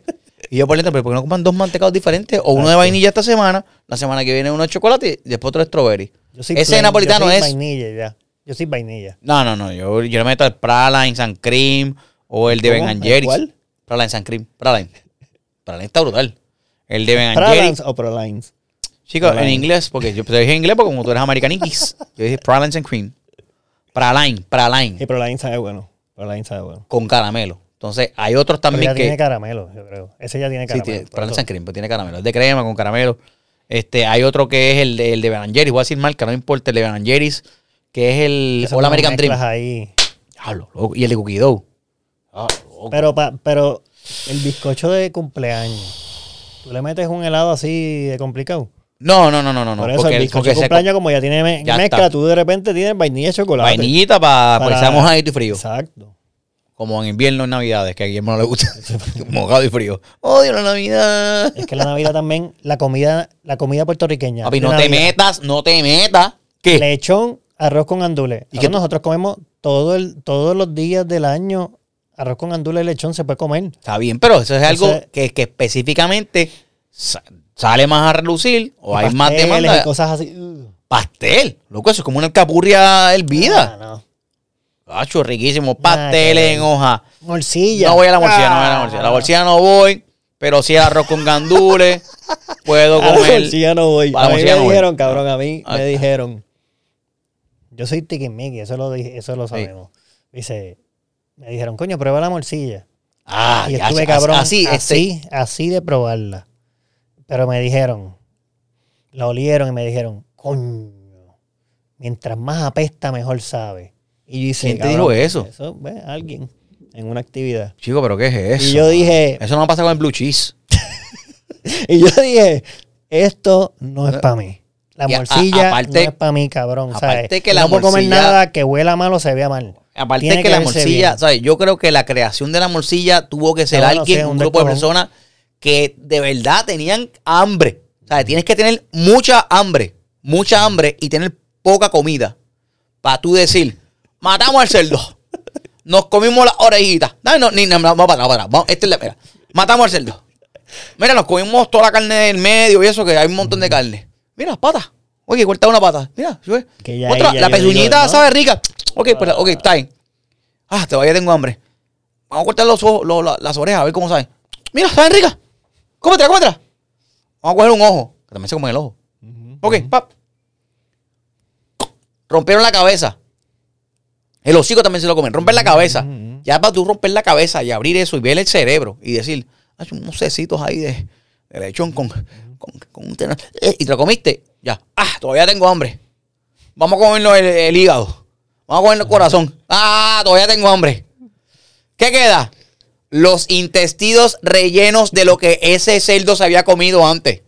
Y yo por dentro, pero ¿por qué no compran dos mantecados diferentes? O uno de vainilla esta semana, la semana que viene uno de chocolate y después otro de strawberry. Yo soy Ese plain, napolitano yo soy es- vainilla ya. Yo soy vainilla. No, no, no. Yo, yo le meto el Pralines and Cream o el de Ben ¿Cómo? and ¿El Jerry's. cuál? Pralines and Cream. Praline. Praline está brutal. El de Ben Jerry's. o Prolines. Chicos, en Praline. inglés, porque yo te dije en inglés porque como tú eres americaniquis, *laughs* yo dije Pralines and Cream. Praline, Praline. Y Prolines sabe bueno. Prolines sabe bueno. Con caramelo. Entonces, hay otros Pero también ya que... tiene caramelo, yo creo. Ese ya tiene Sí, caramelo. tiene, pero Pralines todo- and Cream, pues tiene caramelo. Es de crema con caramelo. Este, hay otro que es el de, el de Ben Jerry's. Voy a decir marca, no importa. El de Ben Jerry's, que es el All American Dream. ahí. Y el de Cookie Dough. Ah. Pero, pa- pero el bizcocho de cumpleaños, ¿tú le metes un helado así de complicado? No, no, no, no, no. Por eso porque, el bizcocho porque de se- cumpleaños, como ya tiene me- Ya mezcla, está. tú de repente tienes vainilla y chocolate. vainillita para Para- que sea mojadito y frío. Exacto. Como en invierno en Navidades, que a Guillermo no le gusta. *laughs* mojado y frío. Odio la Navidad. Es que la Navidad también, la comida, la comida puertorriqueña. Papi, no te metas, no te metas. ¿Qué? Lechón arroz con gandules. ¿Y ¿Y qué- nosotros comemos todo el, todos los días del año arroz con gandules y lechón se puede comer. Está bien, pero eso es algo Entonces- que, que específicamente sa- sale más a relucir o hay más demanda. y cosas así. Uh, Pastel, loco, eso es como una alcapurria hervida. ah, no. Hacho, riquísimo. Pastel en hoja. Morcilla. No voy a la morcilla, no voy a la Ah. morcilla. La morcilla no voy, pero sí el arroz con gandules. *laughs* Puedo A la comer. morcilla no voy. A la A mí me no voy. dijeron, cabrón, a mí Ah. me dijeron. Yo soy tiquismiqui, eso lo, dije- eso lo sabemos. Dice, me dijeron, coño, prueba la morcilla. Ah, y estuve, cabrón, Así, este, así, así de probarla. Pero me dijeron, la olieron y me dijeron, coño, mientras más apesta, mejor sabe. Y yo hice, ¿Quién te dijo eso? Eso, ve, alguien, en una actividad. Chico, pero ¿qué es eso? Y yo dije, Eso no pasa con el blue cheese. *laughs* y yo dije, esto no es para mí. La a- morcilla aparte- no es para mí, cabrón. aparte ¿sabes? que la no puedo comer nada que huela mal o se vea mal. Aparte Tiene que, que la morcilla. ¿sabes? Yo creo que la creación de la morcilla tuvo que ser No, no alguien, sé, un un grupo de personas que de verdad tenían hambre. ¿Sabes? Tienes que tener mucha hambre, mucha hambre y tener poca comida. Para tú decir, matamos al cerdo. Nos comimos las orejitas. No, no, ni, no, no, vamos para para. Vamos, este es la- mira, matamos al cerdo. Mira, nos comimos toda la carne del medio y eso, que hay un montón de carne. Mira, pata. Oye, corta una pata. Mira, ya Otra, ya la yo pezuñita ¿no? sabe rica. Ok, pues, ok, está bien. Ah, todavía tengo hambre. Vamos a cortar los ojos, los- la- las orejas, a ver cómo saben. Mira, saben ricas. Cómetela, cómetela. Vamos a coger un ojo, que también se come el ojo. Ok, pap. Rompieron la cabeza. El hocico también se lo comen. Romper la cabeza. Ya para tú romper la cabeza y abrir eso y ver el cerebro y decir, hay unos cecitos ahí de, de lechón con, con, con un tenor. Eh, y te lo comiste. Ya. Ah, todavía tengo hambre. Vamos a comernos el, el hígado. Vamos a comernos el corazón. Ah, todavía tengo hambre. ¿Qué queda? Los intestinos rellenos de lo que ese cerdo se había comido antes.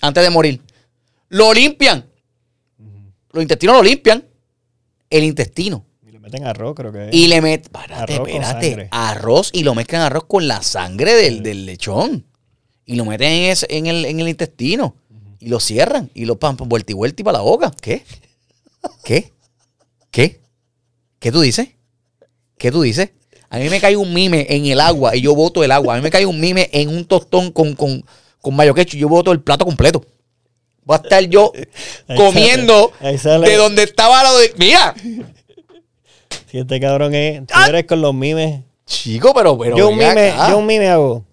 Antes de morir. Lo limpian. Los intestinos lo limpian. El intestino. Y le meten arroz, creo que es. Y le meten, espérate, Arroz espérate, arroz y lo mezclan arroz con la sangre del, del lechón. Y lo meten en, ese- en el, en el intestino. Y lo cierran. Y lo pan vuelta y vuelta y para la boca. ¿Qué? ¿Qué? ¿Qué? ¿Qué tú dices? ¿Qué tú dices? A mí me cae un mime en el agua y yo boto el agua. A mí me cae un mime en un tostón con, con, con mayo quechu y yo boto el plato completo. Voy a estar yo *laughs* Ahí comiendo sale, ahí sale. de donde estaba lo de... Mira, Si este cabrón es. Tú Ah. eres con los mimes. chico, pero... pero yo, un mime, acá. yo un mime hago.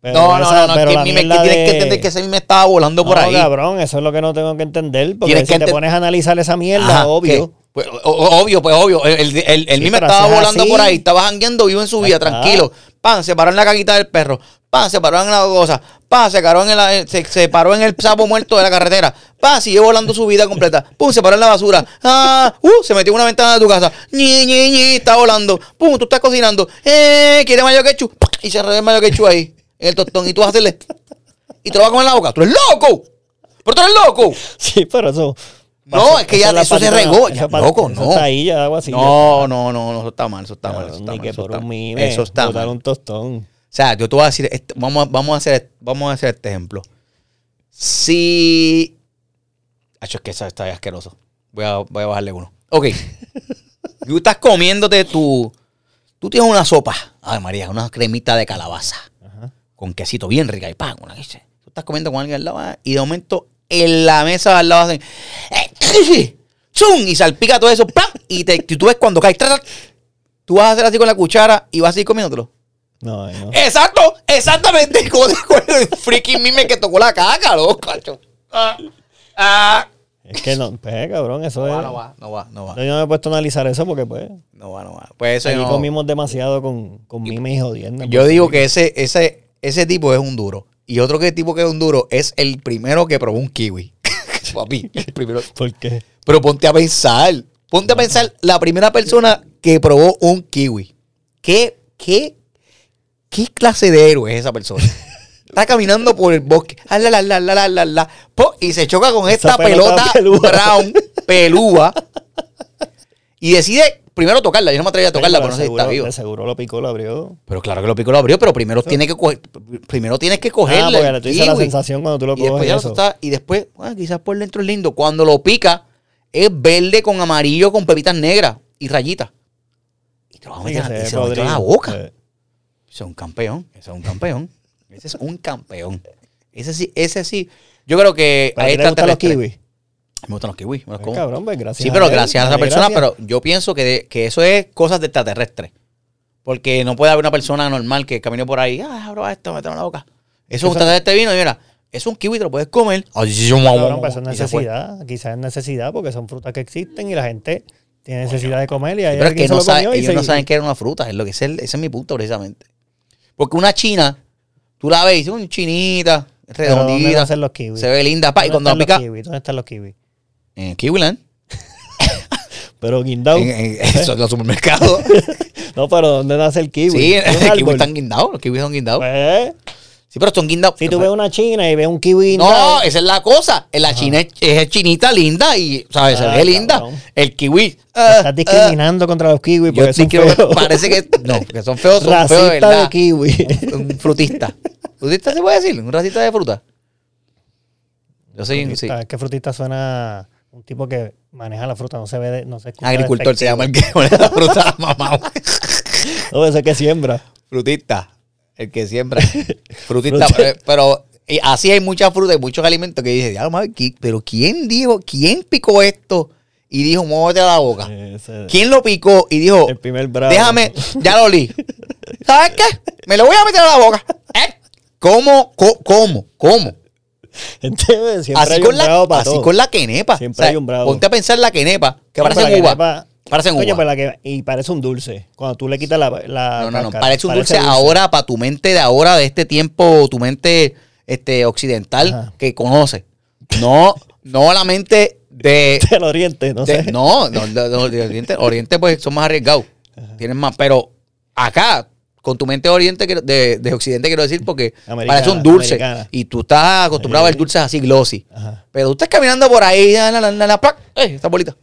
Pero No, no, esa- no, no, pero que, la mime, que mierda tienes que de- entender que ese mime estaba volando por No, ahí. cabrón, eso es lo que no tengo que entender. Porque si que te ente- pones a analizar esa mierda, Ajá, obvio. Pues, obvio, pues obvio. El, el, el- Sí, pero estaba volando así- por ahí, estaba jangueando, vivo en su vida, tranquilo. Pan, se paró en la caquita del perro. Pan, se paró en la cosa. Pan, se, paró en la- se, se paró en el sapo muerto de la carretera. Pan, siguió volando su vida completa. Pum, se paró en la basura. Ah, uh, se metió en una ventana de tu casa. Ñi, ñi, ñi, está volando. Pum, tú estás cocinando. Eh, ¿quiere mayo quechu? Y se el mayo quechu ahí, en el tostón. Y tú vas a hacerle. Y te lo vas a comer en la boca. ¡Tú eres loco! ¡Pero tú eres loco! *laughs* Sí, pero eso. No, es que ya eso se regó. eso Ya, loco, eso no. Está ahí, ya hago así. No, no, no, no, eso está mal, eso está mal, eso está mal. que Eso por está un mal. mime. Eso está mal. un tostón. O sea, yo te voy a decir, este- vamos, a- vamos, a hacer, vamos a hacer este ejemplo. Si... Acho, es que eso está asqueroso. Voy a, voy a bajarle uno. Ok. *laughs* tú estás comiéndote tu... Tú tienes una sopa. Ay, María, una cremita de calabaza. Ajá. Con quesito bien rica y pan, una. Tú estás comiendo con alguien al lado ah, y de momento en la mesa al lado hacen... ¡eh! ¡Chum! Y salpica todo eso. ¡pam! Y, te, y tú ves cuando cae. ¡tra, tra! Tú vas a hacer así con la cuchara y vas a seguir comiéndolo. No, no. Exacto, exactamente. *laughs* Como con el freaking mime que tocó la caca, loco, cacho. Ah, ah. Es que no, pues, cabrón, eso No es. va, no va, no va, no va. Yo no me he puesto a analizar eso porque, pues, No va, no va. Pues eso aquí no- comimos demasiado con, con mimes y jodiendo. Yo digo que ese, ese, ese tipo es un duro. Y otro que tipo que es un duro es el primero que probó un kiwi. *laughs* Papi, el primero. ¿Por qué? Pero ponte a pensar. Ponte a pensar la primera persona que probó un kiwi. ¿Qué, qué, qué clase de héroe es esa persona? *laughs* Está caminando por el bosque. ah, la, la, la, la, la, la, la, po, y se choca con Esa esta pelota, pelota pelúa. brown, pelúa. *laughs* Y decide primero tocarla. Yo no me atreví a tocarla, Pero no sé si está vivo. de seguro lo picó, lo abrió. Pero claro que lo pico lo abrió, pero primero tiene que coger, primero tienes que cogerle. Ah, porque el tú dices la sensación cuando tú lo Y después coges ya eso. está, y después, bueno, quizás por dentro es lindo. Cuando lo pica, es verde con amarillo con pepitas negras y rayitas. Y te lo vas a Sí, meter se se lo a la boca. Eh, Ese es un campeón. Ese es un campeón. Ese es un campeón. Ese sí, ese sí. Yo creo que ¿Pero a gustan los kiwis? Me gustan los kiwis. me los como. cabrón, pues gracias Sí, pero él, gracias a esa persona, gracias. pero yo pienso que, de- que eso es cosas de extraterrestre. Porque no puede haber una persona normal que camine por ahí, ah, bro, esto, mételo en la boca. Eso es un extraterrestre vino y mira, es un kiwi, te lo puedes comer. Ay, sí, sí, Cabrón, pues eso es necesidad. Quizás es necesidad porque son frutas que existen y la gente tiene necesidad de comer y hay Pero es que no ellos se- no saben que era una fruta, es lo que es el- ese es mi punto precisamente. Porque una china, tú la ves es una chinita, Pero ¿dónde redondita, nacen los kiwis? se ve linda, pa, y ¿Dónde cuando la están pica los kiwis? ¿Dónde están los kiwis? En Kiwiland, *laughs* Pero guindado. en, en- eso, en los supermercados. *laughs* No, pero ¿dónde nace el kiwi? sí, ¿En un los kiwis árbol? están guindados, los kiwis son guindados. Pues, Sí, pero son guindados. si tú ves una china y ves un kiwi No, guindado, esa es la cosa. La china es, es chinita linda y, ¿sabes? Se Ah, linda. cabrón. El kiwi. ah, estás discriminando contra los kiwis ah, porque son feos. Parece que. No, que son feos, son feos Racista verdad. de kiwi. Un, un frutista. ¿Frutista se puede decir? ¿Un racista de fruta? Yo soy. sí. Frutista, Es que frutista suena un tipo que maneja la fruta, no se ve, de- no se escucha Agricultor se llama el que pone la fruta *laughs* mamá. No, ese que siembra. Frutista. El que siembra. *laughs* Frutista. Pero, pero- y así hay mucha fruta y muchos alimentos que dice, ya, madre, ¿qui- pero ¿quién dijo, quién picó esto? Y dijo, muévete a la boca. Ese- ¿Quién lo picó y dijo, El primer bravo. déjame, ya lo olí? *laughs* ¿Sabes qué? Me lo voy a meter a la boca. ¿Eh? ¿Cómo? Co- ¿Cómo? ¿Cómo? *laughs* Entonces, siempre Así hay con, un bravo la, para así todo. con la quenepa. Siempre hay un bravo. Ponte a pensar la quenepa, que No, la uva. quenepa- Parecen Coño, uva. pero la que, y parece un dulce. Cuando tú le quitas la, la No, no, no. Parece un dulce, ahora para tu mente de ahora, de este tiempo, tu mente este, occidental Ajá. que conoce. No, no la mente de. *laughs* Del oriente, no de- sé. no, no, no, no, de Oriente, Oriente, pues son más arriesgados. Tienen más. Pero acá, con tu mente de Oriente, de, de Occidente, quiero decir, porque Americana, parece un dulce. americana. Y tú estás acostumbrado a ver dulces así glossy. Ajá. Pero tú estás caminando por ahí, la, la, la, la, plac, ¡eh! esta bolita.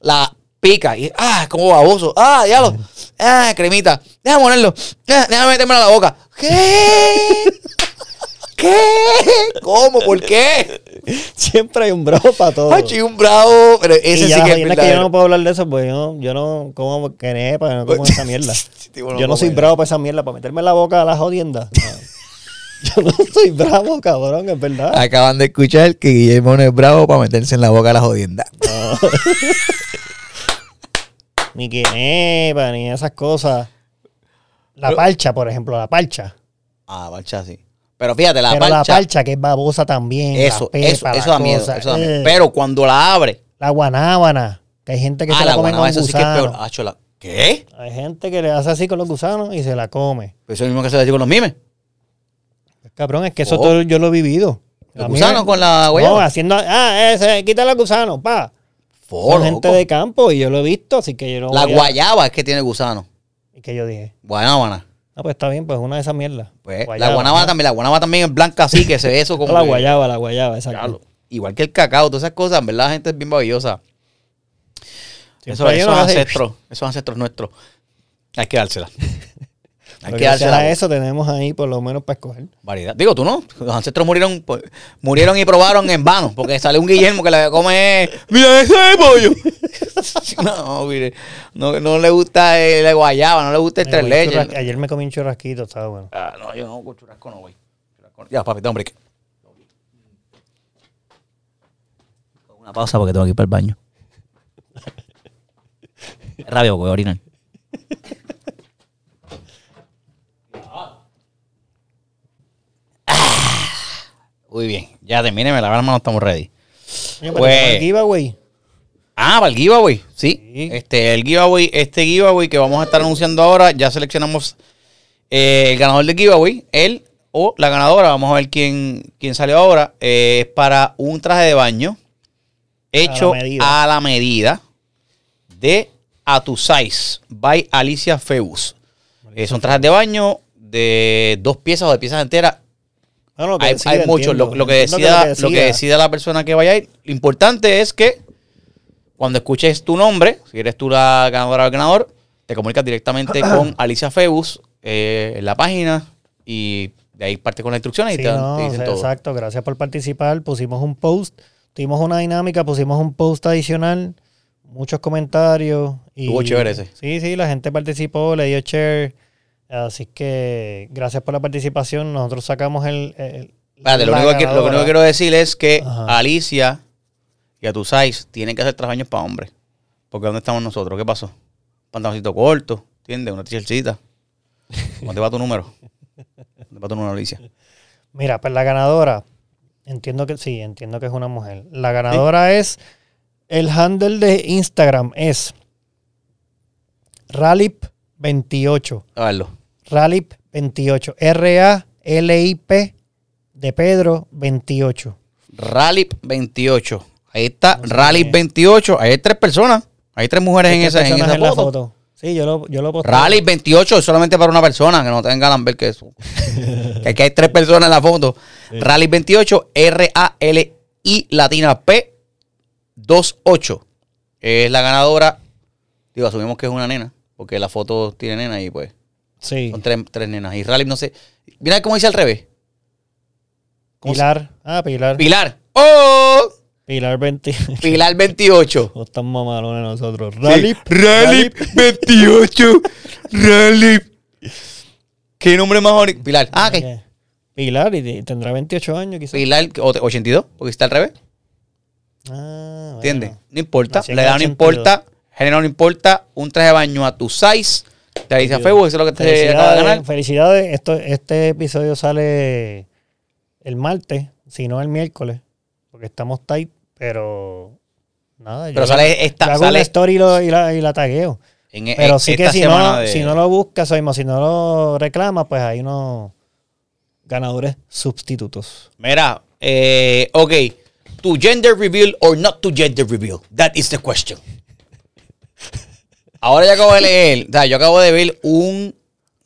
La pica y, ah, como baboso. Ah, diablo. Ah, cremita. Déjame ponerlo. Ah, déjame meterme a la boca. ¿Qué? *laughs* ¿Qué? ¿Cómo? ¿Por qué? Siempre hay un bravo para todo. Ay, chico, un bravo. Pero y ese ya, sí que es que yo verdadero. no puedo hablar de eso, porque yo no, yo no como quenepa, no como esa mierda. *laughs* Tipo, yo no soy bravo para esa mierda, para meterme en la boca a las jodiendas. *laughs* No. yo no soy bravo, cabrón, es verdad. Acaban de escuchar que Guillermo no es bravo para meterse en la boca a la jodienda. *laughs* Ni quenepa, ni esas cosas. La parcha, por ejemplo, la parcha. Ah, parcha sí. Pero fíjate, la Pero la parcha. parcha que es babosa también. la eso, pepa, eso, la eso da miedo. Eso da miedo. eh. Pero cuando la abre. La guanábana, que hay gente que ah, se la, la come con eso sí que es peor. La- ¿Qué? Hay gente que le hace así con los gusanos y se la come. Pues eso mismo que se le dice con los mimes. Cabrón, es que eso Oh. todo yo lo he vivido. Los gusanos con la No, guayaba. haciendo. Ah, ese, quita los gusanos, pa. Fo, Son gente loco. de campo y yo lo he visto, así que yo no. La a- guayaba es que tiene gusano. Y que yo dije, Guanábana. Ah, pues está bien, pues una de esas mierdas. Pues, la ¿no? también, la guanábana también es blanca así, que se ve eso *laughs* como. La que- guayaba, la guayaba, exacto. Igual que el cacao, todas esas cosas, en verdad la gente es bien babillosa. Siempre Eso, esos ancestros, esos ancestros nuestros. Hay que dársela. *laughs* Hay que a eso tenemos ahí por lo menos para escoger. Variedad. Digo, tú no. Los ancestros murieron pues, murieron y probaron en vano. Porque sale un Guillermo que le come. ¡Mira ese pollo! *laughs* no, mire. No, no le gusta el guayaba, no le gusta el Ay, tres güey, leches. churras- Ayer me comí un churrasquito, estaba bueno. Ah, no, yo no, con churrasco no voy. Churrasco no. Ya, papi, hombre. que- Una pausa porque tengo que ir para el baño. *laughs* Rabia porque voy a orinar. *laughs* Ah, Muy bien, ya terminé, me lavé las manos, estamos ready. Coño, Pues- el giveaway. Ah, para el giveaway, sí. Sí. Este, el giveaway, este giveaway que vamos a estar anunciando ahora, ya seleccionamos eh, el ganador del giveaway, él o la ganadora, vamos a ver quién, quién salió ahora, eh, es para un traje de baño hecho A la medida. a la medida de A Tu Size by Alicia Feus. Eh, son trajes de baño de dos piezas o de piezas enteras No, hay, muchos. Lo, que decida, lo que decida la persona que vaya a ir. Lo importante es que cuando escuches tu nombre, si eres tú la ganadora o el ganador, te comunicas directamente *clears throat* con Alicia Febus eh, en la página y de ahí parte con las instrucciones y te, no, te o dicen sea, todo. exacto, gracias por participar. Pusimos un post tuvimos una dinámica, pusimos un post adicional, muchos comentarios. Y, Estuvo chévere ese. Sí, sí, la gente participó, le dio share. Así que gracias por la participación. Nosotros sacamos el. el- Espérate, lo único, que, lo único que quiero decir es que Ajá. Alicia y a tu size tienen que hacer trabajos para hombres. Porque ¿dónde estamos nosotros? ¿Qué pasó? Pantaloncito corto, ¿entiendes? Una t-shirtcita. ¿Dónde va tu número? ¿Dónde va tu número, Alicia? Mira, pues la ganadora, entiendo que sí, entiendo que es una mujer. La ganadora es, el handle de Instagram es Ralip28. A verlo. Ralip28. R-A-L-I-P de Pedro 28. Rally 28. Ahí está, No sé qué. 28. Ahí hay tres personas. Hay tres mujeres en esa, en la foto. Sí, yo lo, yo lo posté. Rally 28 es solamente para una persona, que no tengan ver que eso. *laughs* que aquí hay tres personas en la foto. Rally 28, R-A-L-I latina P 28. Es la ganadora. Digo, asumimos que es una nena, porque la foto tiene nena y pues Sí. son tres, tres nenas. Y Rally, no sé. Mira cómo dice al revés. ¿Cómo se- Pilar. Ah, Pilar. Pilar. ¡Oh! Pilar 20. Pilar 28. No *laughs* están mamalones nosotros. Rally. Rally 28. Rally. ¿Qué nombre más bonito? Pilar. Ah, ¿qué? Pilar y tendrá 28 años quizás. Pilar o- 82, porque está al revés. Ah, bueno. ¿Entiendes? No importa. La edad no 82. importa. Género no importa. Un traje de baño a tu size. Te dice a Facebook, eso es lo que te acaba de ganar. felicidades. Esto, este episodio sale el martes, si no el miércoles, porque estamos tight, pero nada. yo Pero la- sale esta. yo hago Sale una story y, lo- y la, y la tagueo. en, en Pero sí que si no, de- si no lo buscas, o mismo, si no lo reclamas, pues hay unos ganadores sustitutos. Mira, eh, ok. To gender reveal or not to gender reveal. That is the question. Ahora yo acabo de leer, o sea, yo acabo de ver un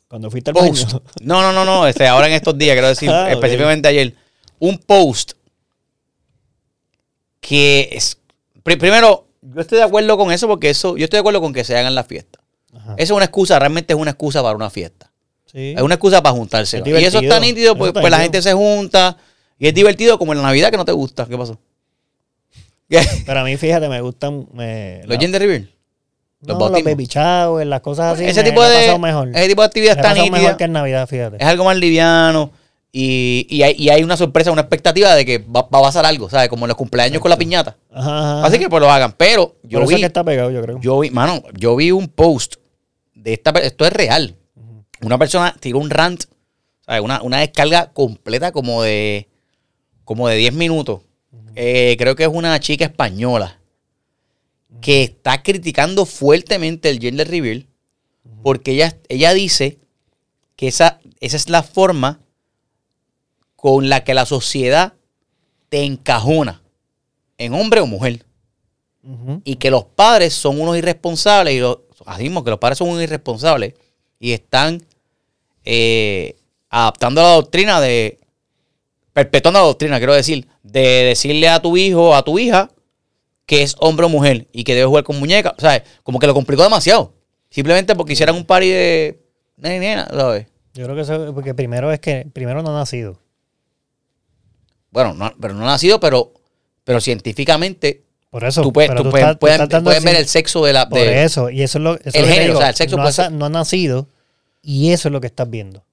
Cuando fuiste al post. baño. No, no, no, no. Este, ahora en estos días, quiero decir, *laughs* Ah, específicamente ayer. Un post que es. pri- primero, yo estoy de acuerdo con eso porque eso. Yo estoy de acuerdo con que se hagan las fiestas. Ajá. Eso es una excusa, realmente es una excusa para una fiesta. Sí. Es una excusa para juntarse. Es Y eso está nítido, Eso pues, está pues la gente se junta. Y es divertido como en la Navidad que no te gusta. ¿Qué pasó? ¿Qué? Pero a mí, fíjate, me gustan me- Los la- gender reveal. No, los los baby showers, las cosas así. ese, me- tipo me de, mejor. ese tipo de actividad está mejor que en Navidad, fíjate. Es algo más liviano. Y, y, hay, y hay una sorpresa, una expectativa de que va, va a pasar algo, ¿sabes? Como en los cumpleaños con la piñata. Ajá, ajá. Así que pues lo hagan. Pero yo Por eso vi, es que está pegado, yo creo. yo vi, mano, yo vi un post de esta esto es real. Una persona tiró un rant, ¿sabes? Una, una descarga completa como de como de 10 minutos. Eh, creo que es una chica española que está criticando fuertemente el gender reveal porque ella, ella dice que esa, esa es la forma con la que la sociedad te encajona en hombre o mujer. Y que los padres son unos irresponsables y los, mismo que los padres son unos irresponsables y están eh, adaptando la doctrina de perpetuando la doctrina, quiero decir, de decirle a tu hijo o a tu hija que es hombre o mujer y que debe jugar con muñecas, o sea, como que lo complicó demasiado. Simplemente porque hicieran un party de nena, nena, ¿sabes? Yo creo que eso, porque primero es que, primero no ha nacido. Bueno, no, pero no ha nacido, pero, pero científicamente Por eso. tú puedes, pero tú tú puedes, estás- tú puedes- estás dando puedes ver el sexo de la... Por eso, y eso es lo, eso es el género, digo, o sea, el sexo no, puede ha, ser- no ha nacido y eso es lo que estás viendo.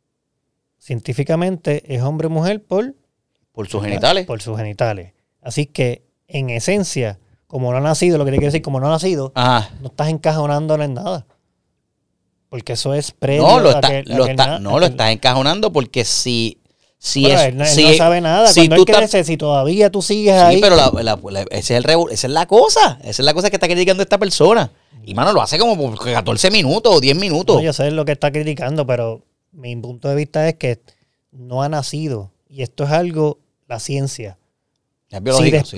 Científicamente es hombre o mujer por, por sus genitales. por sus genitales. Así que, en esencia, como no ha nacido, lo que te quiero decir, como no ha nacido, Ajá. no estás encajonándole en nada. Porque eso es previo No, lo a está, que- a lo que está- na- no, a lo estás encajonando porque si, si Bueno, es... él, si, no sabe nada. si Cuando tú él crece, si todavía tú sigues Sí, ahí. pero la- la- la- ese es el esa es la cosa. Esa es la cosa que está criticando esta persona. Y mano, lo hace como por 14 minutos o 10 minutos. No, yo sé lo que está criticando, pero mi punto de vista es que no ha nacido. Y esto es algo, la ciencia. Es si biológico, sí.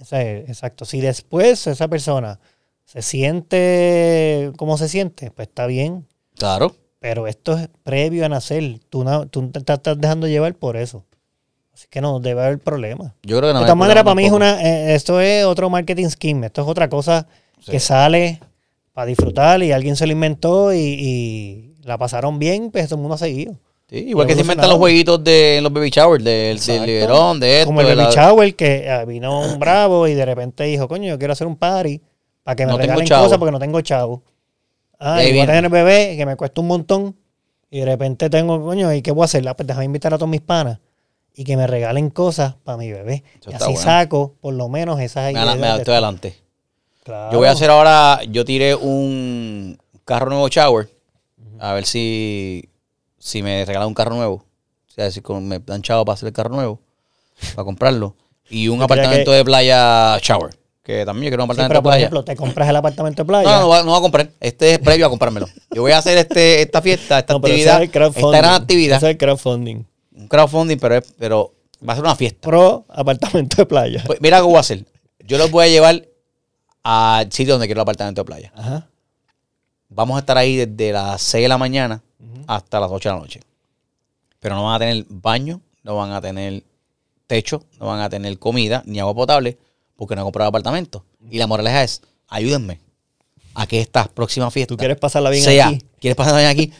Después, o sea, exacto, si después esa persona se siente como se siente, pues está bien. Claro. Pero esto es previo a nacer. Tú, no, tú te estás dejando llevar por eso. Así que no debe haber problema. Yo creo que no de todas maneras, para mí es una, eh, esto es otro marketing scheme. Esto es otra cosa Sí. que sale para disfrutar y alguien se lo inventó y, y la pasaron bien, pues todo el mundo ha seguido. Sí, igual que se inventan los jueguitos de los baby showers, del, del liberón, de esto. Como el baby la- shower, que eh, vino un bravo y de repente dijo, coño, yo quiero hacer un party para que me No regalen cosas porque no tengo chavo. Ah, Y voy a tener bebé que me cuesta un montón y de repente tengo, coño, ¿y qué voy a hacer? Ah, Pues déjame invitar a todos mis panas y que me regalen cosas para mi bebé. Y así bueno. saco por lo menos esas Me da- me ideas de- estoy adelante. Claro. Yo voy a hacer ahora, yo tiré un carro nuevo shower, a ver si, si me regalan un carro nuevo. O sea, si con- me dan chavo para hacer el carro nuevo, para comprarlo. Y un apartamento que- de playa shower, que también yo quiero un Sí, apartamento pero de por playa. ejemplo, te compras el apartamento de playa. No, no, no, voy a- no voy a comprar. Este es previo a comprármelo. Yo voy a hacer este, esta fiesta, esta *laughs* No, actividad, es esta gran actividad, es el crowdfunding. un crowdfunding, pero, es- pero va a ser una fiesta. Pro apartamento de playa. Pues mira qué voy a hacer. Yo los voy a llevar al sitio donde quiero el apartamento de playa. Ajá. Vamos a estar ahí desde las 6 de la mañana hasta las 8 de la noche. Pero no van a tener baño, no van a tener techo, no van a tener comida ni agua potable porque no he comprado apartamento. Y la moraleja es, ayúdenme a que esta próxima fiesta Tú quieres pasarla bien sea, aquí. ¿Quieres pasarla bien aquí?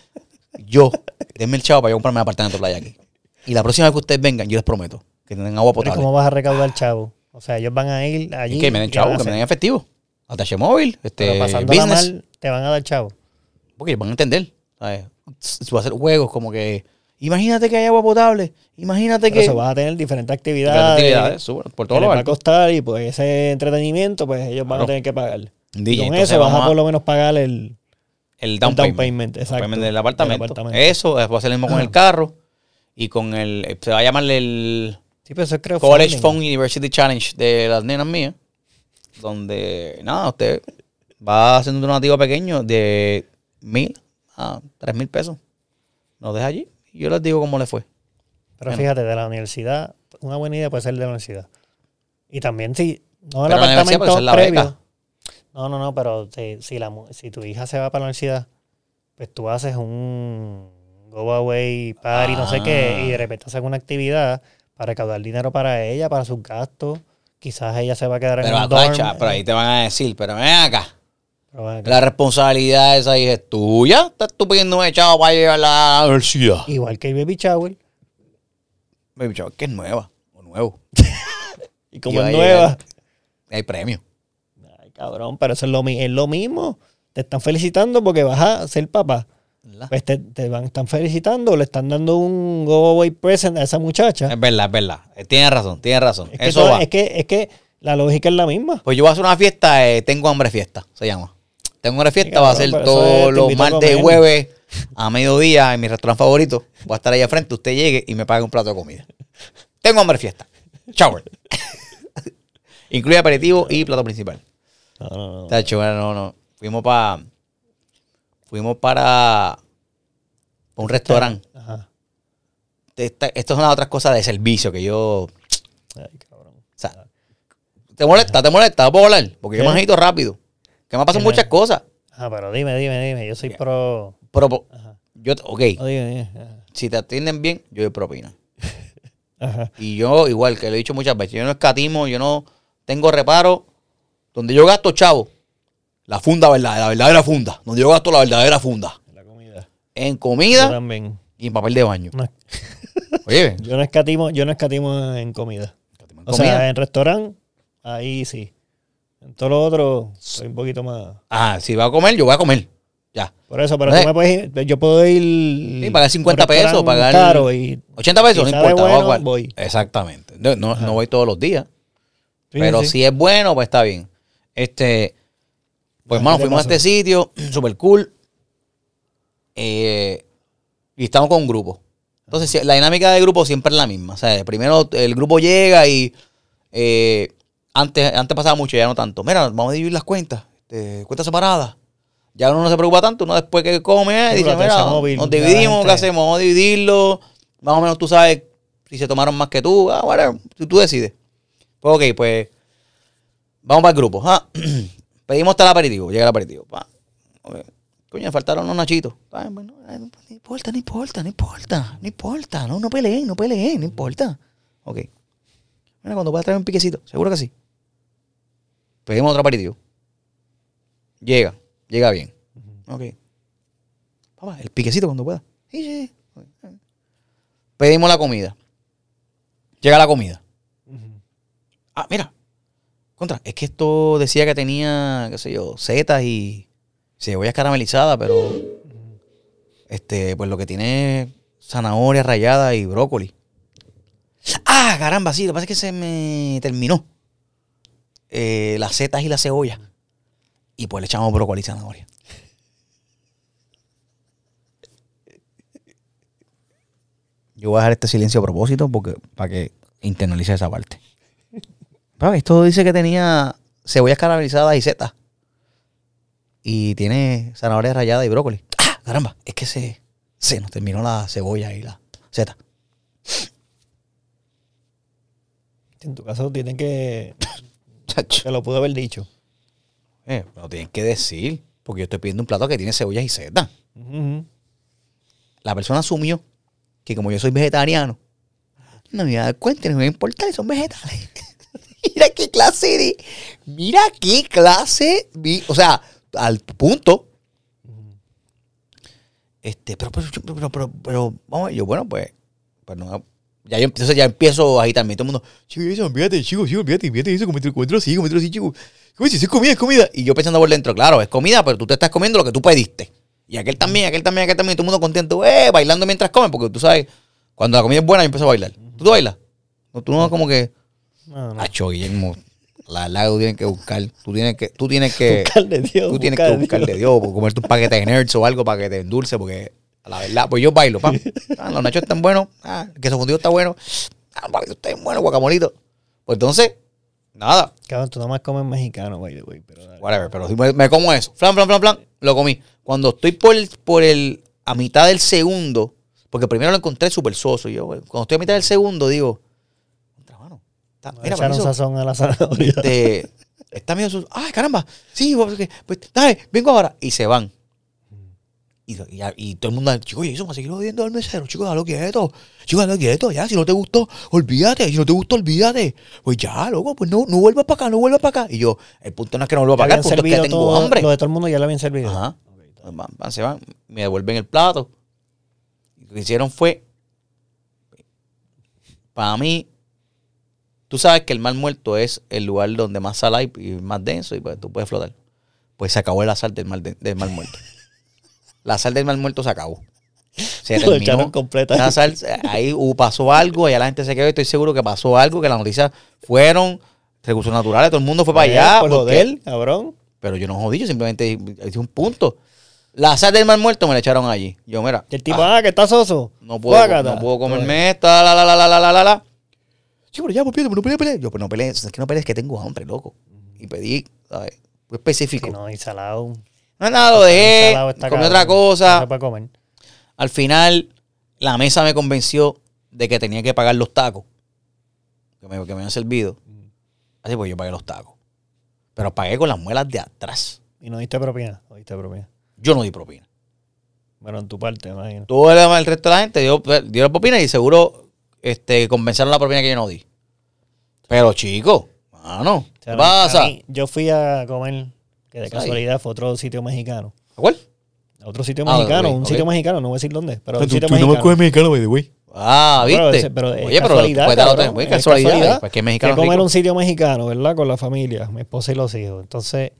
Yo, denme el chavo para yo comprarme un apartamento de playa aquí. Y la próxima vez que ustedes vengan, yo les prometo que tengan agua potable. ¿Cómo vas a recaudar chavo? O sea, ellos van a ir allí. Y que me den ¿qué van chavo, que me den efectivo. Atache móvil, este, business. mal, te van a dar chavo. Porque van a entender. ¿sabes? Se va a hacer juegos como que. Imagínate que hay agua potable. Imagínate que. eso vas a tener diferentes actividades. Diferentes actividades, súper, por les los va a costar y pues ese entretenimiento, pues ellos van Claro. a tener que pagar. DJ, y con entonces eso vas a a- por lo menos pagar el, El el down, down payment. payment. El Exacto. payment del apartamento. apartamento. Eso va a ser lo mismo con el carro. Y con el. Se va a llamar el Sí, pero eso creo College Fund University Challenge de las nenas mías. Donde, nada, usted va haciendo un donativo pequeño de mil a tres mil pesos. Nos deja allí. Y yo les digo cómo le fue. Pero Bueno. fíjate, de la universidad, una buena idea puede ser de la universidad. Y también si, no el Pero apartamento ser la previo. beca. No, no, no, pero si, si, la, mu- si tu hija se va para la universidad, pues tú haces un go away party, no sé qué, Ah. y de repente haces una actividad para recaudar dinero para ella, para sus gastos. Quizás ella se va a quedar en un dorm. Atacha, pero ahí te van a decir, pero ven acá. La responsabilidad esa es tuya. Estás tú pidiéndome echado para llevarla a la universidad. Igual que el baby shower. Baby, chaval, que es nueva. O nuevo. *laughs* Y como es nueva. llegar. Hay premio. Ay, cabrón, pero eso es lo, es lo mismo. Te están felicitando porque vas a ser papá. Pues te, te van, están felicitando, le están dando un go away present a esa muchacha. Es verdad, es verdad. Eh, Tienes razón, tienes razón. Es que, Eso va. es que es que la lógica es la misma. Pues yo voy a hacer una fiesta, eh, tengo hambre fiesta, se llama. Tengo hambre fiesta, Sí, va a ser todos los martes y jueves a mediodía en mi restaurante favorito. Voy a estar ahí al frente, usted llegue y me pague un plato de comida. Tengo hambre fiesta. Shower. *laughs* Incluye aperitivo y plato principal. No, no, no. Tacho, bueno, no, no. Fuimos para. Fuimos para. un restaurante. Ajá. Esta- esto es una de otras cosas de servicio que yo. Ay, cabrón. O sea, ¿te molesta? ¿Te molesta? ¿No puedo hablar? Porque yo ¿Qué? me agito rápido. Que me pasan ¿Qué? muchas cosas. Ajá, pero dime, dime, dime. Yo soy pro. Ajá. yo, ok, No, dime, dime. Ajá. si te atienden bien, yo doy propina. *laughs* Ajá. Y yo, igual que lo he dicho muchas veces, yo no escatimo, yo no tengo reparo. Donde yo gasto, chavo, la funda, verdad, la verdadera funda. Donde yo gasto la verdadera funda. La comida. En comida también. y en papel de baño. No, *laughs* Oye, *laughs* yo no escatimo, yo no escatimo en comida. en O sea, en restaurante, ahí sí. En todo lo otro, soy un poquito más. Ah, si va a comer, yo voy a comer. Ya. Por eso, pero tú me puedes ir, yo puedo ir. Sí, pagar 50 a un restaurante pesos, pagar- Caro y. 80 pesos, no importa. bueno, voy a jugar. voy. Exactamente. No, no, no voy todos los días. Sí, pero sí. si es bueno, pues está bien. Este, pues hermano, ¿qué te fuimos a este sitio, *clears throat* super cool. eh, y estamos con un grupo. Entonces, la dinámica del grupo siempre es la misma. O sea, primero el grupo llega y eh, antes, antes pasaba mucho, ya no tanto. Mira, vamos a dividir las cuentas, este, cuentas separadas. Ya uno no se preocupa tanto, uno después que come, Sí, dice, mira, móvil, nos dividimos, ¿qué hacemos? Vamos a dividirlo. Más o menos tú sabes si se tomaron más que tú. Ah, whatever, tú, tú decides. Pues ok, pues vamos para el grupo. Ah, *clears throat* pedimos hasta el aperitivo, llega el aperitivo. Pa. Ok. Coño, faltaron los nachitos. Ah, bueno, ah, no importa, no importa, no importa, no importa. No, no peleen, no peleen, no importa. Ok. Mira, cuando puedas traer un piquecito, seguro que sí. Pedimos otro aperitivo. Llega, llega bien. Ok. Papá, el piquecito cuando pueda. Sí, sí. Pedimos la comida. Llega la comida. Ah, mira. Contra, es que esto decía que tenía, qué sé yo, setas y cebollas caramelizadas, pero este, pues lo que tiene es zanahoria rallada y brócoli. Ah, caramba, sí, lo que pasa es que se me terminó. Eh, las setas y la cebolla. Y pues le echamos brócoli y zanahoria. Yo voy a dejar este silencio a propósito porque para que internalice esa parte. Pero esto dice que tenía cebollas caramelizadas y setas. Y tiene zanahoria rallada y brócoli. ¡Ah! Caramba, es que se, se nos terminó la cebolla y la seta. En tu caso tienen que... *laughs* Te lo pude haber dicho. Eh, lo tienen que decir. Porque yo estoy pidiendo un plato que tiene cebollas y setas. La persona asumió que como yo soy vegetariano, no me iba a dar cuenta, no me iba a importar, son vegetales. *laughs* mira qué clase de. Mira qué clase. vi- O sea, al punto. Este, pero, pero, pero, pero, pero, vamos a ver, yo, bueno, pues, pues no. Ya yo, entonces ya empiezo a agitarme. Todo el mundo, chico, eso, olvídate, chico, chico, olvídate, olvídate eso, comete, comételo así, comételo así, chico. ¿Cómo dices? Es comida, es comida. Y yo pensando por dentro, claro, es comida, pero tú te estás comiendo lo que tú pediste. Y aquel también, aquel también, aquel también, todo el mundo contento, eh, bailando mientras comen, porque tú sabes, cuando la comida es buena, yo empiezo a bailar. ¿Tú, tú bailas? No, tú no como que, No, no. Acho, Guillermo, la tú tienes que buscar, tú tienes que, tú tienes que, Buscar de Dios, tú tienes buscar que de buscar Dios. de Dios, comerte un paquete de nerds o algo para que te endulce, porque la verdad, pues yo bailo, pa. Ah, los nachos están buenos, ah, el queso fundido está bueno, ah, papito está bien bueno, guacamolito. Pues entonces, nada, Cabrón, tú nada más comes mexicano, the way, pero dale. whatever, pero si me, me como eso, flan, flan, flan, flan, lo comí. Cuando estoy por el, por el, a mitad del segundo, porque primero lo encontré súper soso, yo, güey, cuando estoy a mitad del segundo, digo, contra mano, está- No mira, sazón a la zanahoria. este, está medio sus, ay, caramba, sí, pues, pues, dale, vengo ahora. Y se van. Y, y, y todo el mundo, chico, y eso, a seguir odiando al mesero, chico, dalo quieto, chico, dalo quieto, ya, si no te gustó, olvídate, si no te gustó, olvídate. Pues ya, loco, pues no, no vuelvas para acá, no vuelvas para acá. Y yo, el punto no es que no vuelva para acá, el punto es que tengo todo- hambre. Lo de todo el mundo ya lo habían servido. Ajá. Van, van, se van, me devuelven el plato. Lo que hicieron fue, para mí, tú sabes que el mar muerto es el lugar donde más sal hay y más denso y pues tú puedes flotar. Pues se acabó la sal del de- del mar muerto. La sal del mal muerto se acabó. Se *laughs* Lo terminó. completa. La sal, ahí pasó algo, allá la gente se quedó. Estoy seguro que pasó algo, que las noticias fueron recursos naturales, todo el mundo fue para eh, allá. Por porque, joder, cabrón. Pero yo no jodí, yo simplemente hice un punto. La sal del mal muerto me la echaron allí. Yo, mira. El tipo, ah, ah que está soso. No puedo, no puedo comerme esta, la, la, la, la, la, la, la. Sí, pero ya, pues, pues no peleé, peleé. Yo, pues no peleé, es que no peleé, es que tengo hambre, loco. Y pedí, ¿sabes? Fue específico. No, y salado nada, lo dejé, comí otra No cosa. puede comer. Al final, la mesa me convenció de que tenía que pagar los tacos que me, que me habían servido. Así pues yo pagué los tacos. Pero pagué con las muelas de atrás. Y no diste propina. No diste propina. Yo no di propina. Bueno, en tu parte, imagino. Todo el, el resto de la gente dio, dio la propina y seguro este, compensaron la propina que yo no di. Pero chico, mano, O ¿qué sea, pasa? mí, yo fui a comer, que de Ahí. casualidad fue otro sitio mexicano. ¿A cuál? Otro sitio Ah, mexicano, un sitio mexicano, no voy a decir dónde, pero un Tú, sitio tú no me mexicano. coges mexicano, by the way. Ah, Pero ¿viste? pero es Oye, pero casualidad, puede dar otra- cabrón, casualidad. casualidad. Pues que mexicano a comer rico. un sitio mexicano, ¿verdad? Con la familia, mi esposa y los hijos. Entonces,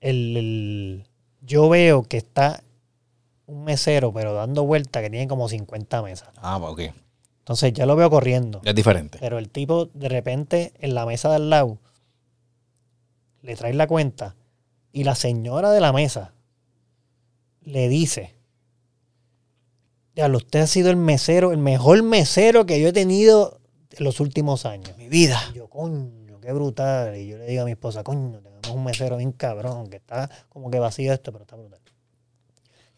el, el- yo veo que está un mesero, pero dando vuelta, que tiene como 50 mesas. Ah, pues, ok. Entonces, ya lo veo corriendo. Es diferente. Pero el tipo, de repente, en la mesa de al lado, le trae la cuenta y la señora de la mesa le dice, Diablo, usted ha sido el mesero, el mejor mesero que yo he tenido en los últimos años. Mi vida. Y yo, coño, qué brutal. Y yo le digo a mi esposa, coño, tenemos un mesero bien cabrón, que está como que vacío esto, pero está brutal.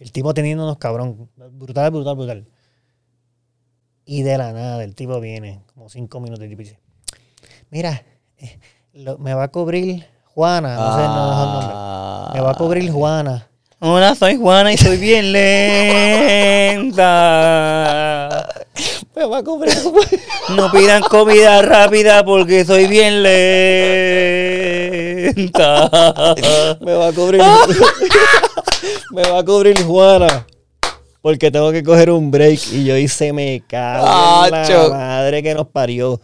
El tipo teniéndonos cabrón, brutal, brutal, brutal. Y de la nada, el tipo viene, como cinco minutos, y dice, mira, eh, lo- me va a cubrir Juana, no sé, no, no, no, no, Ah. me va a cubrir Juana. Hola, soy Juana y soy bien lenta. Me va a cubrir. No pidan comida rápida porque soy bien lenta. me va a cubrir. me va a cubrir Juana. porque tengo que coger un break. Y yo hice me cago en la madre que nos parió.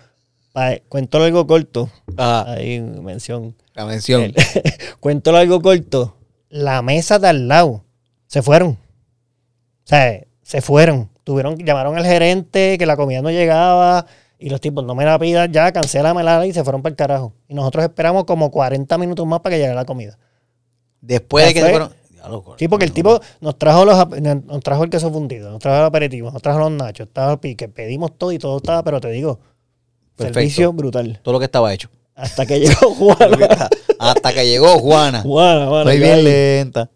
Pa- cuento algo corto. Ajá. Ahí, mención. La mención. El- *laughs* cuento algo corto. La mesa de al lado se fueron. O sea, se fueron. Tuvieron, llamaron al gerente que la comida no llegaba y los tipos no me la pidas ya, cancélamela y se fueron para el carajo. Y nosotros esperamos como 40 minutos más para que llegara la comida. Después de que se fue. fueron. Sí, porque el tipo nos trajo los nos trajo el queso fundido, nos trajo el aperitivo, nos trajo los nachos, estaba el pique, pedimos todo y todo estaba, pero te digo, Perfecto. servicio brutal. Todo lo que estaba hecho. Hasta que llegó *laughs* Juana. Hasta que llegó Juana. *laughs* Juana, Juana. Yo bien ahí. lenta.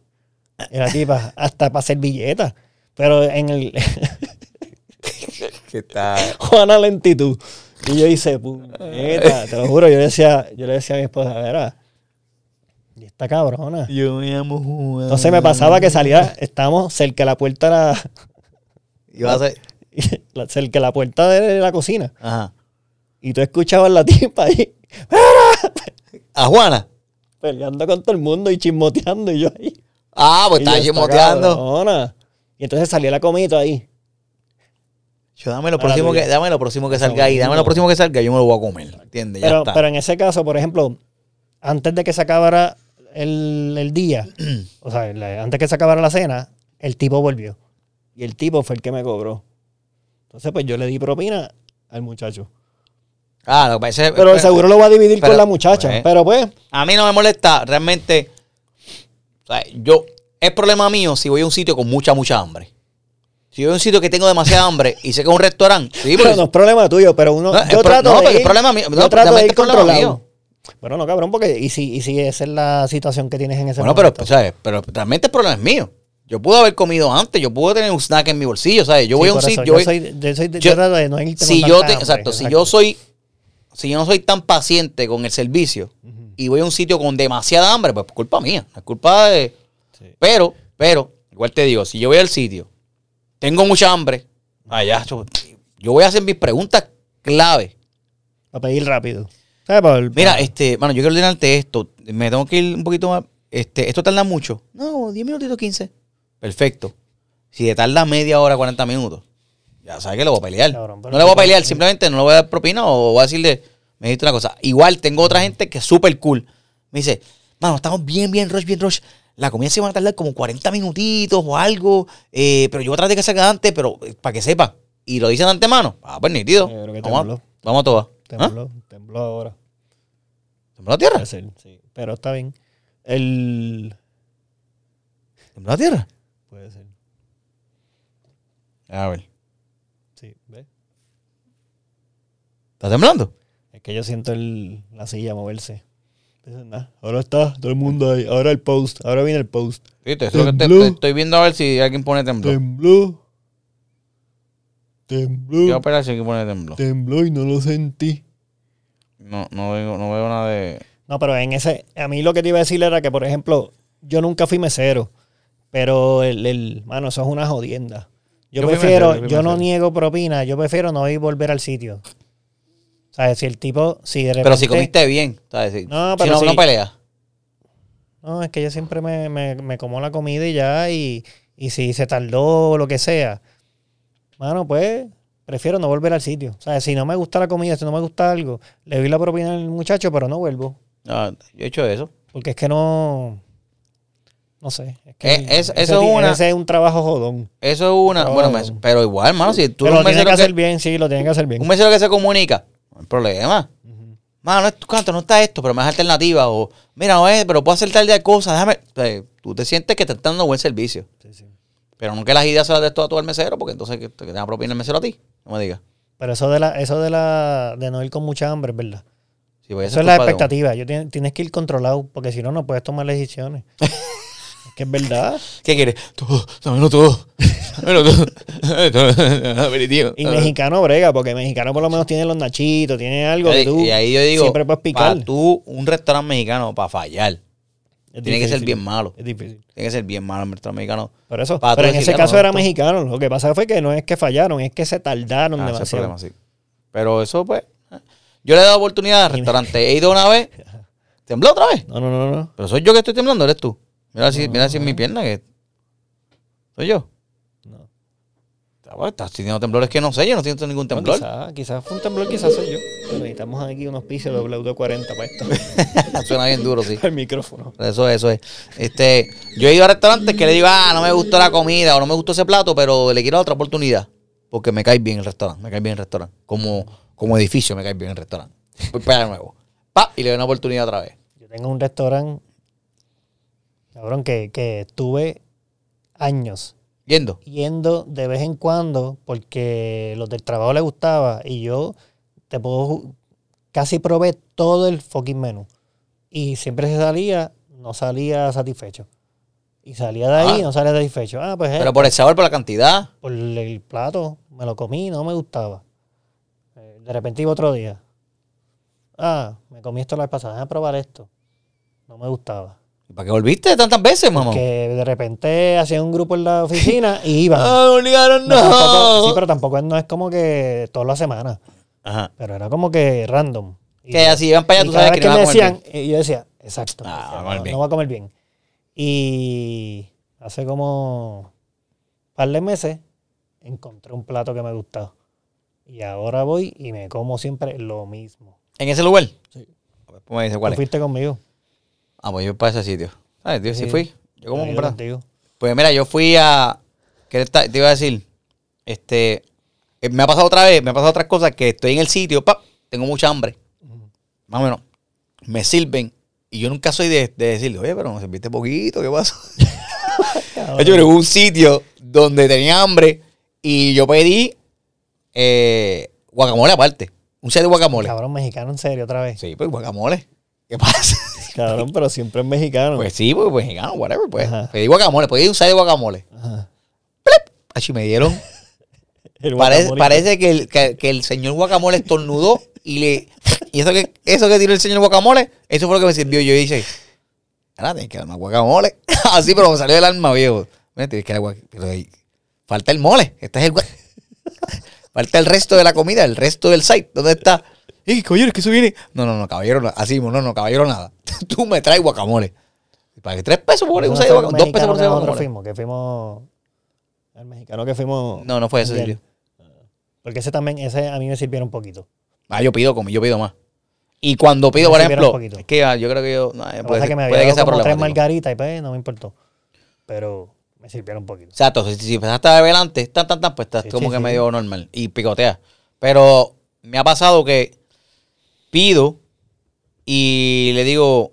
La tipa, hasta para servilletas. Pero en el *laughs* Que está. Juana lentitud. Y yo hice, puñeta, te lo juro, yo le decía, yo le decía a mi esposa, verá, y esta cabrona. Yo me llamo Juana. Entonces me pasaba que salía, estábamos cerca de la puerta de la, Iba a ser. cerca de la puerta de la cocina. Ajá. Y tú escuchabas la tipa ahí *laughs* A Juana. peleando con todo el mundo y chismoteando y yo ahí. Ah, pues estaba esta chismoteando. cabrona. Y entonces salía la comida ahí. Yo dame lo próximo que, dame lo próximo que salga ahí, dame lo próximo que salga, yo me lo voy a comer. ¿Entiendes? Ya Pero, está. pero en ese caso, por ejemplo, antes de que se acabara el, el día, *clears throat* o sea, antes que se acabara la cena, el tipo volvió. Y el tipo fue el que me cobró. Entonces, pues yo le di propina al muchacho. Ah, lo que pasa es- Pero pues, seguro lo va a dividir pero, con la muchacha. pues, pero pues, A mí no me molesta, realmente. O sea, yo. Es problema mío si voy a un sitio con mucha, mucha hambre. Si yo voy a un sitio que tengo demasiada hambre y sé que es un restaurante. Sí, pero no es problema tuyo, pero uno. No, yo trato no, de pero es ir, problema mío. No, yo trato de ir controlado. mío. Bueno, no, cabrón, porque y si, y si esa es la situación que tienes en ese Bueno, pero, momento. ¿sabes? Pero realmente el problema es mío. Yo pude haber comido antes, yo pude tener un snack en mi bolsillo, ¿sabes? Yo voy a un sitio. yo soy, yo soy de, yo- yo trato de no irte si tanta yo te, hambre, exacto, si yo soy, si yo no soy tan paciente con el servicio y voy a un sitio con demasiada hambre, pues es culpa mía, es culpa de. Sí. Pero, pero, igual te digo, si yo voy al sitio, tengo mucha hambre, allá, yo, yo voy a hacer mis preguntas clave. Para pedir rápido. Mira, para- este, mano, yo quiero ordenarte esto, me tengo que ir un poquito más, este, esto tarda mucho. No, 10 minutitos, 15. Perfecto. Si te tarda media hora, 40 minutos, ya sabes que lo voy a pelear. Cabrón, no le voy a pelear, simplemente no le voy a dar propina o voy a decirle, me dijiste una cosa. Igual tengo otra gente que es súper cool. Me dice, mano, estamos bien, bien rush, bien rush. La comida se va a tardar como 40 minutitos o algo, eh, pero yo voy a tratar de que salga antes, pero eh, para que sepa. Y lo dicen de antemano. Ah, pues nítido. Yo creo que Vamos, a, vamos a todas. ¿Ah? tembló, tembló ahora. ¿Tembló la tierra? Puede ser, sí. Pero está bien. El. ¿Tembló la tierra? Puede ser. A ver. Sí, ¿ves? ¿Está temblando? Es que yo siento el, la silla moverse. Ahora está todo el mundo ahí. Ahora el post. Ahora viene el post. Te, te estoy viendo a ver si alguien pone tembló. Tembló. Yo Tembló. esperar si alguien pone tembló. Tembló y no lo sentí. No, no, veo, no veo nada de. No, pero en ese, a mí lo que te iba a decir era que, por ejemplo, yo nunca fui mesero, pero el, el mano, eso es una jodienda. Yo, Yo prefiero, mesero, yo yo no niego propina, yo prefiero no ir volver al sitio. O sea, si el tipo, si de repente... Pero si comiste bien, ¿sabes? Si, No, si pero no, si- no peleas. No, es que yo siempre me, me, me como la comida y ya, y, y si se tardó o lo que sea, mano, pues prefiero no volver al sitio. O sea, si no me gusta la comida, si no me gusta algo, le doy la propina al muchacho, pero no vuelvo. Ah, yo he hecho eso. Porque es que no. No sé. Es que Eh, es- ese eso es una- Ese es un trabajo jodón. Eso es una. No. Bueno, pero igual, hermano, si tú Pero lo un tiene que hacer bien, sí, lo tiene que hacer bien. un mesero que se comunica, no hay problema. Ujú. Mano, no es tu canto, no está esto, pero das alternativa. O, mira, no es, pero puedo hacer tal de cosas, déjame. O sea, tú te sientes que te están dando buen servicio. Sí, sí. Pero no que las ideas se las des todo a todo el mesero, porque entonces que te da propina el mesero a ti. No me digas. Pero eso de la, eso de la, de no ir con mucha hambre, verdad. A Eso es la expectativa. Yo tien- tienes que ir controlado, porque si no, no puedes tomar decisiones. *laughs* que es verdad. ¿Qué quieres? Todo, dámelo todo. Dámelo todo. Aperitivo. *laughs* Y mexicano brega, porque mexicano por lo menos tiene los nachitos, tiene algo que tú y ahí yo digo, siempre puedes picar. para tú, un restaurante mexicano, para fallar, Es tiene que ser bien malo. Es difícil. Tiene que ser bien malo el restaurante mexicano. Por eso. Para pero en ese "Ah, caso era mexicano. Lo que pasa fue que no es que fallaron, es que se tardaron Ah, demasiado. problema, sí. Pero eso, pues, yo le he dado oportunidad al restaurante. He ido una vez. *laughs* ¿Tembló otra vez? No, no, no, no. Pero soy yo que estoy temblando, eres tú. Mira si, mira si en mi pierna que. Soy yo. No. Estaba- Estás sintiendo temblores que no sé, yo no siento ningún temblor. quizás quizás fue un temblor, quizás soy yo. Pero necesitamos aquí unos pisos WD-40 para esto. *laughs* Suena bien duro, sí. *laughs* el micrófono. Eso es, eso es. Este, yo he ido a restaurantes que le digo, ah, no me gustó la comida o no me gustó ese plato, pero le quiero otra oportunidad. Porque me cae bien el restaurante, me cae bien el restaurante. Como, como edificio me cae bien el restaurante. Voy para de nuevo. Pa, y le doy una oportunidad otra vez. Yo tengo un restaurante, cabrón, que, que estuve años Yendo. yendo de vez en cuando porque los del trabajo les gustaba y yo te puedo casi probé todo el fucking menú. Y siempre se salía no salía satisfecho. Y salía de ahí Ah. no salía satisfecho. Ah pues eh, Pero por el sabor, por la cantidad. por el plato me lo comí no me gustaba. Eh, de repente iba otro día. Ah me comí esto la vez pasada déjame probar esto. No me gustaba. ¿Y ¿Para qué volviste tantas veces, mamá? que de repente hacían un grupo en la oficina y *laughs* iban Ah, obligaron, No, tampoco- sí, pero tampoco no es como que todas las semanas. Ajá. Pero era como que random. Y- Que así iban para allá, y tú sabes que no me decían, eh, yo decía, exacto. Ah, decía, va no, va a comer bien. Y hace como un par de meses encontré un plato que me gustaba. Y ahora voy y me como siempre lo mismo. ¿En ese lugar? Sí. A ver, pues me dice cuál ¿Tú es. fuiste conmigo? Ah, pues yo para ese sitio. ¿Sabes, tío? Sí Sí. fui. Yo como Yo comprar. Pues mira, yo fui a. ¿Qué te, iba a decir? Este. eh, Me ha pasado otra vez, me ha pasado otras cosas que estoy en el sitio, pap, tengo mucha hambre. Más o menos. Me sirven. Y yo nunca soy de, de decirle, oye, pero me serviste poquito, ¿qué pasó? De hecho, hubo un sitio donde tenía hambre y yo pedí eh, guacamole aparte. Un set de guacamole. Cabrón mexicano, en serio, otra vez. Sí, pues guacamole. ¿Qué pasa? *laughs* Cabrón, pero siempre es mexicano. Pues sí, pues, mexicano, whatever, pues. Ajá. Pedí guacamole, pedí un set de guacamole. Ajá. Achi, me dieron *laughs* Parece, guacamole. parece que, el, que, que el señor guacamole estornudó y le. Y eso que, eso que tiró el señor guacamole, eso fue lo que me sirvió. Yo dije, ahora tienes que dar más guacamole. *laughs* Así, pero me salió del alma, viejo. Mira, tienes que dar guac- pero ahí, falta el mole. Este es el Falta el resto de la comida, el resto del site. ¿Dónde está? Y caballero, es que eso viene. No, no, no, caballero, así mismo, no, no, caballero, nada. *laughs* Tú me traes guacamole. ¿Para qué tres pesos por un ¿No set de fue guacamole? Dos pesos por un guacamole. fuimos, que fuimos. El mexicano que fuimos. No, no fue ese sitio. Porque ese también, ese a mí me sirvieron un poquito. Ah, yo pido como, yo pido más. Y cuando pido, por ejemplo, es que ah, yo creo que yo, no, puede, pasa que me puede que sea como tres margaritas y pues no me importó. Pero me sirvieron un poquito. Exacto, si, si empezaste a beber antes, tan, tan, tan, pues estás Sí, como sí, que sí. medio normal y picotea. Pero me ha pasado que pido y le digo,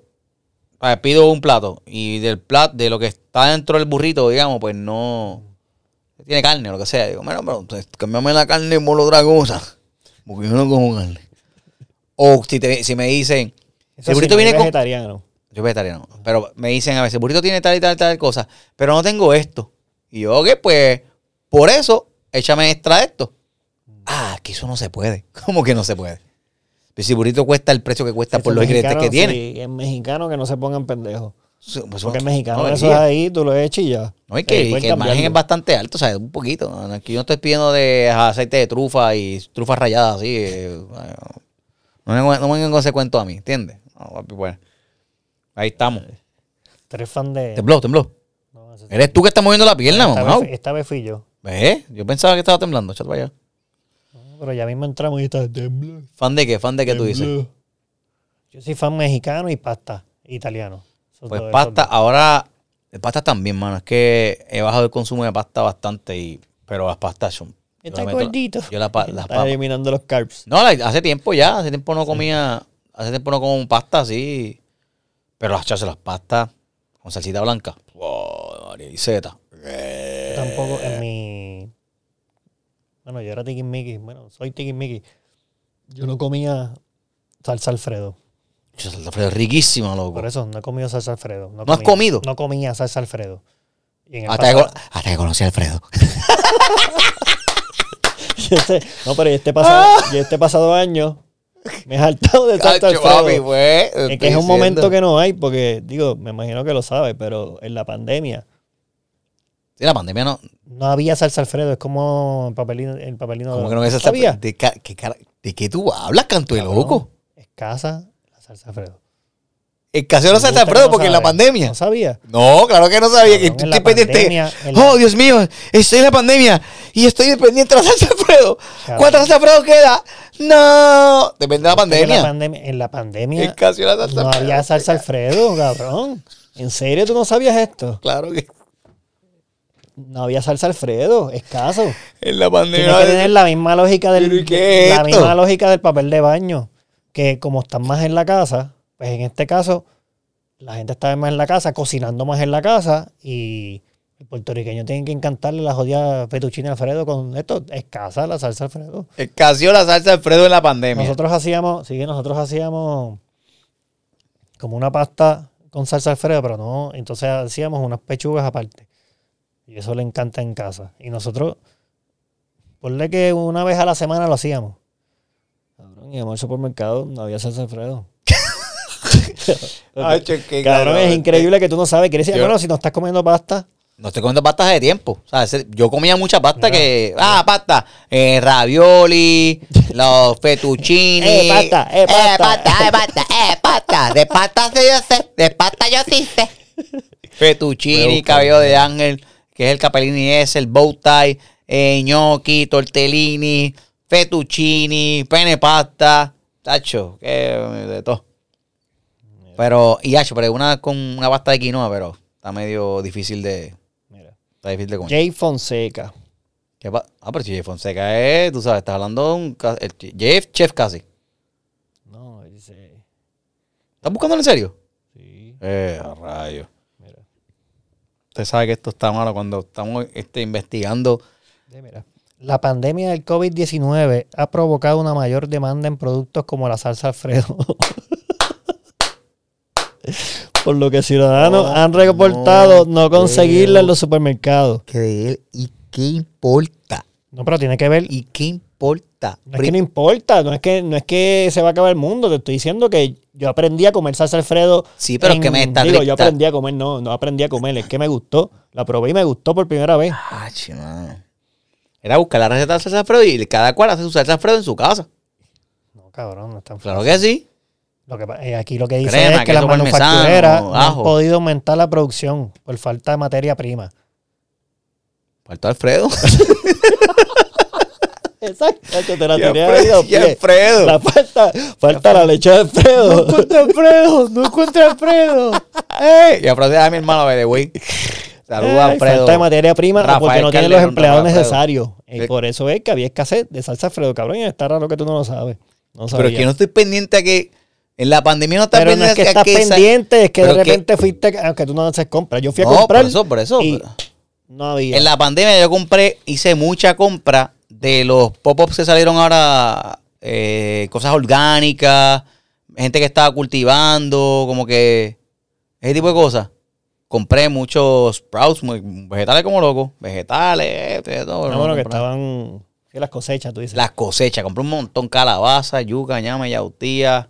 a ver, pido un plato y del plato, de lo que está dentro del burrito, digamos, pues no tiene carne o lo que sea. Digo, bueno, pero entonces, cámbiame la carne por otra cosa, porque yo no como carne. O si, te- si me dicen, el burrito viene con, vegetariano. yo vegetariano. Pero me dicen a veces, el burrito tiene tal y tal y tal cosa, pero no tengo esto. Y yo, ok, pues, por eso, échame extra esto. Ah, que eso no se puede. *laughs* ¿Cómo que no se puede? Pues si burrito cuesta el precio que cuesta por los ingredientes que tiene. Sí, es mexicano que no se pongan pendejos. Pues, Porque el no, mexicano, no, eso es ahí, tú lo echas y ya. No, y Eh, que, y pueden que el margen es bastante alto, ¿sabes? Un poquito. Aquí yo no estoy pidiendo de aceite de trufa y trufas rayadas así. eh, no, me, no me vengan con ese cuento a mí, ¿entiendes? No, papi, pues, ahí estamos. Tú eres fan de. Tembló, tembló. No, Eres tú que estás moviendo la pierna, mamá. esta vez fui yo. ¿Ves? Yo pensaba que estaba temblando. Para allá. Pero ya mismo entramos y está. ¿Fan de qué? ¿Fan de qué tú dices? Yo soy fan mexicano y pasta italiano. Pues pasta, ahora, pasta también, mano. Es que he bajado el consumo de pasta bastante, y, pero las pastas son. Está gordito. Yo la, las Está papas. eliminando los carbs. No, hace tiempo ya, hace tiempo no comía, hace tiempo no como pasta así. Pero las chas, las pastas con salsita blanca. Wow, María y zeta. Yo tampoco en mi. Bueno, yo era tiquismiqui. Bueno, soy tiquismiqui. Yo no comía salsa Alfredo. Salsa fresca es riquísima, loco. Por eso no he comido salsa Alfredo. ¿No has comido? No comía salsa Alfredo. Y en el Hasta que, pasado- con- hasta que conocí a Alfredo. *laughs* este- no, pero y este pasado, y este pasado año me he hartado de salsa Cacho, Alfredo. papi, pues, Es que es un diciendo. momento que no hay, porque, digo, me imagino que lo sabe, pero en la pandemia Sí, la pandemia no. no había salsa Alfredo. Es como el papelino, el papelino ¿Cómo que no ves esa ¿Sabía? ¿De, qué ¿De qué tú hablas, canto de loco? Escasa la salsa Alfredo. Escaseó la Me salsa gusta que Alfredo no porque en la pandemia. No sabía. No, claro que no sabía. que estoy en la pendiente. pandemia, en la- Oh, Dios mío, estoy en la pandemia y estoy pendiente de la salsa Alfredo. ¿Cuánta salsa Alfredo queda? No. Depende de la En la, pandemia. pandemia en la pandemia la salsa no Alfredo. había salsa Alfredo, cabrón. ¿En serio tú no sabías esto? Claro que No había salsa Alfredo, escaso. en la Tiene pandemia. que tener la misma lógica del, ¿Pero y qué es la misma lógica del papel de baño. Que como están más en la casa, pues en este caso, la gente está más en la casa, cocinando más en la casa, y el puertorriqueño tiene que encantarle la jodida fettuccine Alfredo con esto. Escasa la salsa Alfredo. Escaseó la salsa Alfredo en la pandemia. Nosotros hacíamos, sí, nosotros hacíamos como una pasta con salsa Alfredo, pero no, entonces hacíamos unas pechugas aparte. Y eso le encanta en casa. Y nosotros, ponle que una vez a la semana lo hacíamos. Cabrón, y al supermercado no había salsa Alfredo. *laughs* Ay, Cabrón, es increíble que tú no sabes. Quieres decir, Yo- bueno, si no estás comiendo pasta, No estoy comiendo pastas de tiempo. O sea, yo comía mucha pasta Mira. que. Ah, pasta. Eh, ravioli, *laughs* los fettuccini. Eh, pasta, eh, pasta. Eh, pasta, eh, pasta, eh, pasta. De pasta yo sé. De pasta yo sí sé. *laughs* Fettuccini, cabello de ángel, que es el capellini ese, el bow tie, eh, gnocchi, tortellini, fettuccini, pene pasta. Tacho, que de todo. Pero, y hacho, pero una con una pasta de quinoa, pero está medio difícil de. mira. Está difícil de comer. Jay Fonseca. ¿Qué ah, pero si Jeff Fonseca es, tú sabes, estás hablando de un. El, Jeff Chef casi. No, dice. ¿Estás buscándolo en serio? Sí, Eh, a rayo. Usted sabe que esto está malo cuando estamos este, investigando. Sí, mira. La pandemia del COVID-19 ha provocado una mayor demanda en productos como la salsa Alfredo. *laughs* Por lo que ciudadanos No, han reportado no, no conseguirla en los supermercados. ¿y qué importa? No, pero tiene que ver. ¿Y qué importa? No es que no importa, no es que, no es que se va a acabar el mundo. Te estoy diciendo que yo aprendí a comer salsa Alfredo. Sí, pero es que me está Digo, yo aprendí a comer, no, no aprendí a comer, es que me gustó. La probé y me gustó por primera vez. Ah, chimano. Era buscar la receta de salsa Alfredo y cada cual hace su salsa Alfredo en su casa. No, cabrón, no es tan Claro que sí. Lo que, eh, aquí lo que dice Crema, es que las queso parmesano, manufactureras no han podido aumentar la producción por falta de materia prima. Faltó Alfredo. *laughs* Exacto, te la tiré a y. Alfredo. La falta, falta la leche de Alfredo. No encuentro Alfredo, no encuentro Alfredo. *laughs* ¡Ey! Y Alfredo es mi hermano, by the way. Saluda a Alfredo. Falta de materia prima o porque Rafael no tiene los empleados Rafael necesarios. Y Sí. por eso es que había escasez de salsa Alfredo, cabrón. Y está raro que tú no lo sabes. No Pero es que no estoy pendiente a que en la pandemia no estás Pero no es pendiente que a estás que pendiente, es que de pero que- repente fuiste, aunque tú no haces compras. Yo fui a No, comprar por eso, por eso. y pero- no había. En la pandemia yo compré, hice mucha compra de los pop-ups que salieron ahora, eh, cosas orgánicas, gente que estaba cultivando, como que ese tipo de cosas. Compré muchos sprouts, vegetales como loco, vegetales, de todo. No, ¿no? bueno, que estaban. Las cosechas, tú dices. Las cosechas, compré un montón, calabaza, yuca, ñame, yautía,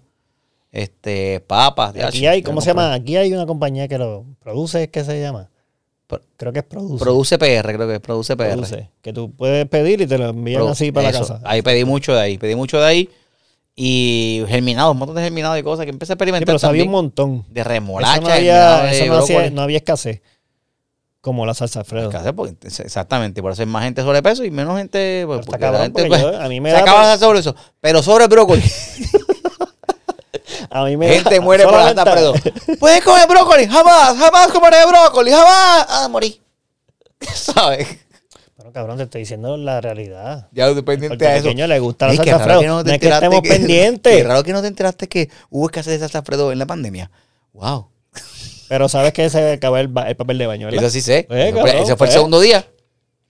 este, papas. Aquí hay, ¿cómo se llama? Aquí hay una compañía que lo produce, ¿qué se llama? Creo que es Produce. Produce PR, creo que es Produce PR. Produce, Que tú puedes pedir y te lo envían Pro- así para eso. la casa. Ahí pedí mucho de ahí, pedí mucho de ahí. Y germinados, un montón de germinados y cosas que empecé a Sí, experimentar pero sabía un montón. de Eso remolacha, no germinado había, eso no, hacía- no había escasez. Como la salsa Alfredo. Escasez, porque- exactamente, por eso hay más gente sobrepeso y menos gente. pues, la cabrón, gente, porque pues, yo- a mí me se da acaba por- de hacer sobre eso. Pero sobre brócoli. *laughs* A mí me gente da- *laughs* muere por la solamente- Alfredo. *laughs* ¿Puedes comer brócoli? Jamás, jamás comeré brócoli, jamás. Ah, morí. *laughs* ¿Sabes? Bueno, cabrón, te estoy diciendo la realidad. Ya estoy Al pendiente a eso. le gusta la qué salsa Alfredo. que No, no te es que enteraste estemos que- pendientes. Qué raro que no te enteraste que hubo escasez de salsa Alfredo en la pandemia. Wow. Pero sabes que se acabó el, papel de baño, ¿verdad? Eso sí sé. Pues, Eso fue- ese fue el segundo día.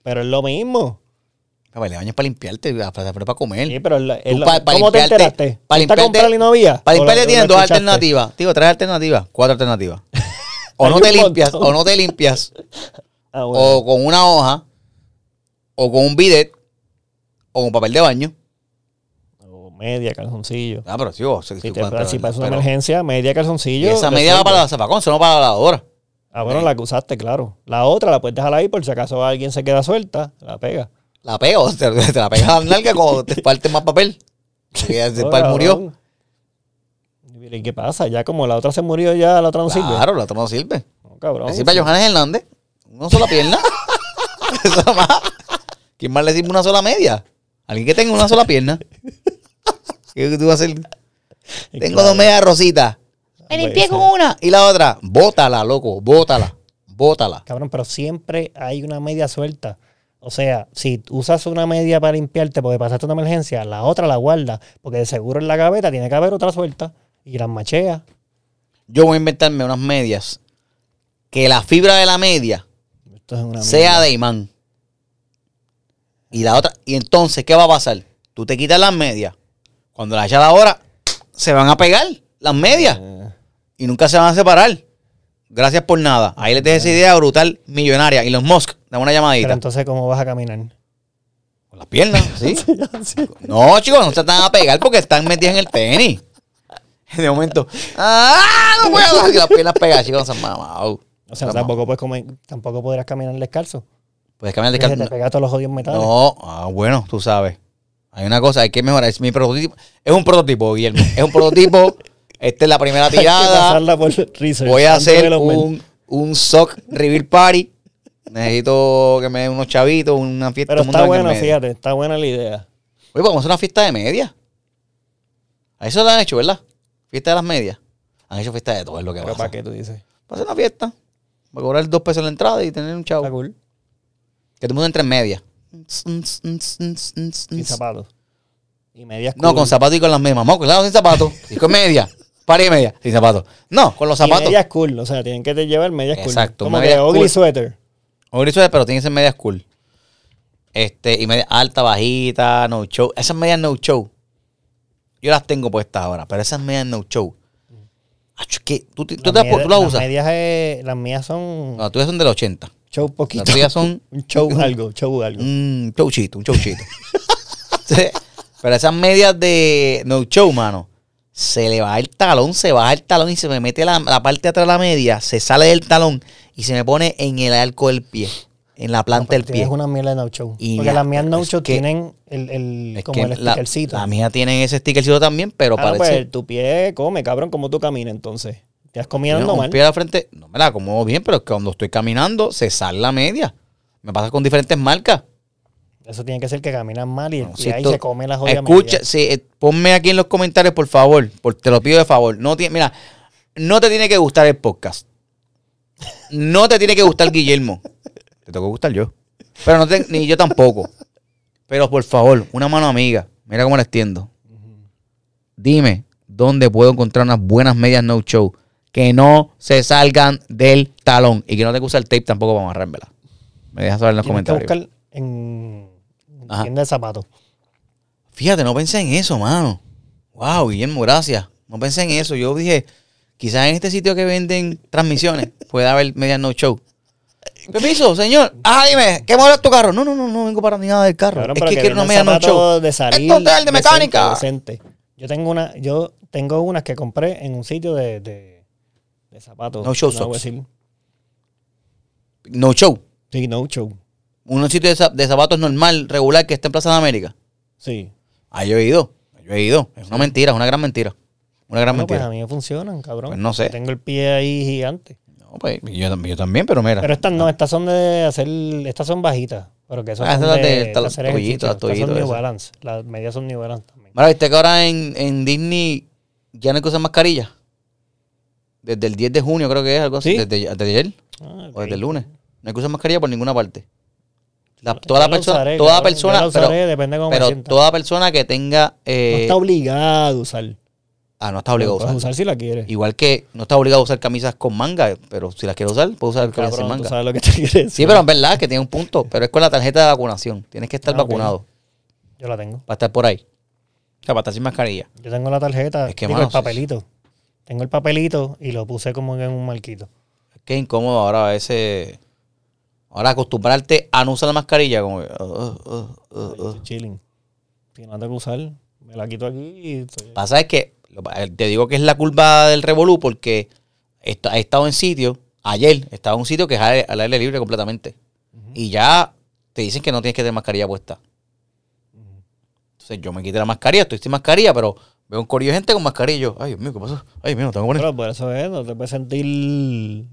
Pero es lo mismo. Papel de baño para limpiarte, Alfredo para comer. Sí, pero pa- pa ¿cómo te limpiarte- enteraste? pa ¿Fuiste a limpiarte- y no había? Para ¿O limpiarle lo- tienen dos escuchaste? alternativas. Digo, tres alternativas. Cuatro alternativas. O no te limpias, montón. o no te limpias, *laughs* Ah, bueno. o con una hoja, o con un bidet, o con papel de baño. O media, calzoncillo. Ah, pero sí, vos, Si, te, pero- si pasa una pero- emergencia, media Y calzoncillo. esa media va para la zafacón, eso no para la lavadora. Ah, bueno, la que usaste, claro. La otra la puedes dejar ahí por si acaso alguien se queda suelta, la pega. La pego, *laughs* te, te la pegas a la nalga cuando te parte más papel. Porque *laughs* ya ese pal murió. ¿y qué pasa? Ya como la otra se murió, ya la otra no sirve. Claro, la otra no sirve. No, cabrón. Le sirve a Johannes Hernández. Una sola pierna. *laughs* Eso más. ¿Quién más le sirve una sola media? Alguien que tenga una sola pierna. ¿Qué tú vas a hacer? Tengo Claro. dos medias rositas. Me limpié con una. Y la otra, bótala, loco. Bótala. Bótala. Cabrón, pero siempre hay una media suelta. O sea, si usas una media para limpiarte porque pasaste una emergencia, la otra la guardas. Porque de seguro en la gaveta tiene que haber otra suelta. Y las machea. Yo voy a inventarme unas medias que la fibra de la media Esto es una sea de imán. Y la otra, y entonces, ¿qué va a pasar? Tú te quitas las medias. Cuando las echas la hora, se van a pegar las medias. Eh, Y nunca se van a separar. Gracias por nada. Ahí les dejo esa idea brutal, millonaria. Y los Musk, dame una pero llamadita. entonces, ¿cómo vas a caminar? Con las piernas, *laughs* ¿sí? No, chicos, no se están a pegar porque están metidas en el tenis. *laughs* De momento, ¡ah! No puedo. Y las piernas pegadas, chicos, no se han mamado. O sea, tampoco, puedes comer- tampoco podrás caminar descalzo. Puedes caminar Se te descalzo. pega todos los jodidos metales. No, ah, bueno, tú sabes. Hay una cosa, hay que mejorar. Es mi prototipo. Es un prototipo, Guillermo. Es un prototipo. *laughs* Esta es la primera *laughs* Hay que tirada. por research. Voy a hacer un, un sock reveal party. Necesito que me den unos chavitos, una fiesta. Pero está en medio. fíjate, está buena la idea. Oye, vamos a hacer una fiesta de media. A eso lo han hecho, ¿verdad? Fiesta de las medias. Han hecho fiesta de todo, es lo que Pero pasa. ¿para qué tú dices? Para hacer una fiesta. Para cobrar dos pesos la entrada y tener un chavo. Está cool. Que todo el mundo entre en media. Sin zapatos. Y medias No, cool. con zapatos y con las mismas. Moco, claro, sin zapatos. Y con media. *laughs* Par y media. Sin zapatos. No, con los Y zapatos. medias cool. O sea, tienen que te llevar medias cool. Exacto, Como medias que ugly cool. sweater. O grises, pero tiene que ser medias cool. Este, y media alta, bajita, no show. Esas medias no show. Yo las tengo puestas ahora, pero esas medias no show. ¿qué? ¿Tú, tú, Las te- medias- tú las las usas? medias, eh, las mías son No, las tuyas son del 80. show poquito. Las tuyas son *laughs* un show *laughs* algo, show algo. un showchito, un *laughs* showchito. Sí, pero esas medias de no show, mano, se le va el talón, se baja el talón y se me mete la, la parte de atrás de la media, se sale del talón y se me pone en el arco del pie, en la planta del pie. Es una mierda de no show. Y Porque ya, las mías no que- tienen el, el Es como el stickercito. la mía tiene ese stickercito también, pero Ah, no, parece pues tu pie come, cabrón, como tú caminas entonces. Te has comido un mal. pie a la frente, no me la acomodo bien, pero es que cuando estoy caminando se sale la media. Me pasa con diferentes marcas. Eso tiene que ser que caminas mal y, No, y si ahí se come la jodida Escucha, sí, eh, ponme aquí en los comentarios, por favor. Por, te lo pido de favor. No tiene, mira, no te tiene que gustar el podcast. No te tiene que gustar Guillermo. Te tengo que gustar yo. Pero no te- ni yo tampoco. Pero por favor, una mano amiga. Mira cómo la extiendo. Dime dónde puedo encontrar unas buenas medias no show que no se salgan del talón y que no tenga que usar el tape tampoco para amarrármela. Me dejas saber en los Tienes que comentarios. buscar en Ajá. tienda de zapatos. Fíjate, no pensé en eso, mano. Wow, Guillermo, gracias. No pensé en eso. Yo dije, quizás en este sitio que venden transmisiones puede haber media no show. Permiso, señor. Ah, dime, ¿qué modelo es tu carro? No, no, no, no vengo para ni nada del carro. Cabrón, es que quiero una venden media no zapatos show. de salir. Esto es de decente, mecánica. decente. Yo tengo una, yo tengo unas que compré en un sitio de, de, de zapatos. No show a socks. No show. Sí, no show. Un sitio de, za- de zapatos normal, regular, que está en Plaza de América. Sí. Ah, yo he ido. Yo he ido. Es una mentira, es una gran mentira. Una gran Bueno, pues a mentira. mí me funcionan, cabrón. Pues no sé. Tengo el pie ahí gigante. No, pues, yo, yo también, pero mira. Pero estas no, estas son de hacer, estas son bajitas. Pero que Ah, son esas de, de- de tal- hacer toallitas, ejercicio. Estas son New eso. Balance. Las medias son New Balance también. Mira, viste que ahora en, en Disney ya no hay que usar mascarilla. Desde el 10 de junio creo que es algo así. ¿Sí? Desde, desde ayer Ah, o desde el lunes. No hay que usar mascarilla por ninguna parte. La- toda la persona, usaré, toda persona, usaré, pero, depende cómo pero toda persona que tenga eh, no está obligado a usar. ah, no está obligado a usar. usar si la quieres. Igual que no está obligado a usar camisas con manga, pero si las quiere usar, puede usar camisas sin tú manga. sabes lo que te *laughs* quiere decir. Sí, pero es verdad que tiene un punto, pero es con la tarjeta de vacunación. Tienes que estar Ah, vacunado Yo la tengo. para estar por ahí. O sea, para estar sin mascarilla. Yo tengo la tarjeta, Es que, digo, mano, el papelito. Tengo el papelito y lo puse como en un marquito. Es que incómodo ahora a veces. Ahora acostumbrarte a no usar la mascarilla, como uh, uh, uh, uh, uh. chilling. Si no que usar, me la quito aquí y estoy... Pasa es que lo- te digo que es la curva del revolú porque he, estado en sitio, ayer estaba en un sitio que es al, aire libre completamente. Y ya te dicen que no tienes que tener mascarilla puesta. Entonces yo me quité la mascarilla, estoy sin mascarilla, pero Veo un corillo de gente con mascarillo. Ay, Dios mío, ¿qué pasó? Ay, mío, tengo que poner. Pero por eso es, no te puedes sentir,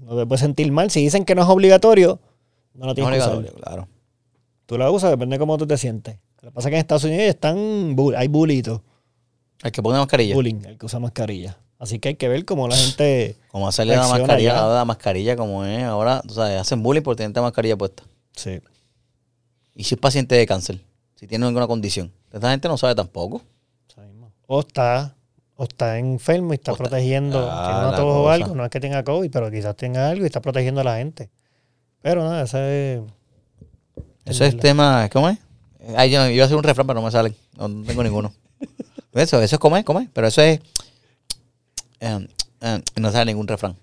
no te puedes sentir mal. Si dicen que no es obligatorio, no No obligatorio, claro. Tú la usas, depende de cómo tú te sientes. Lo que pasa es que en Estados Unidos están, hay bulitos, El que pone mascarilla. bullying, el que usa mascarilla. Así que hay que ver cómo la gente, Como hacerle la mascarilla, ya. la mascarilla como es. Ahora, tú sabes, hacen bullying por tener la mascarilla puesta. sí, Y si es paciente de cáncer, si tiene alguna condición. Esta gente no sabe tampoco. o está, o está enfermo y está O está- protegiendo, Ah, tiene o cosa. algo, no es que tenga COVID, pero quizás tenga algo y está protegiendo a la gente. Pero nada, ese es... Eso es tema, ¿cómo es? Ay, yo iba a hacer un refrán, pero no me sale. No, no tengo ninguno. *laughs* Eso, eso es comer, comer. Pero eso es. em, em, no sale ningún refrán.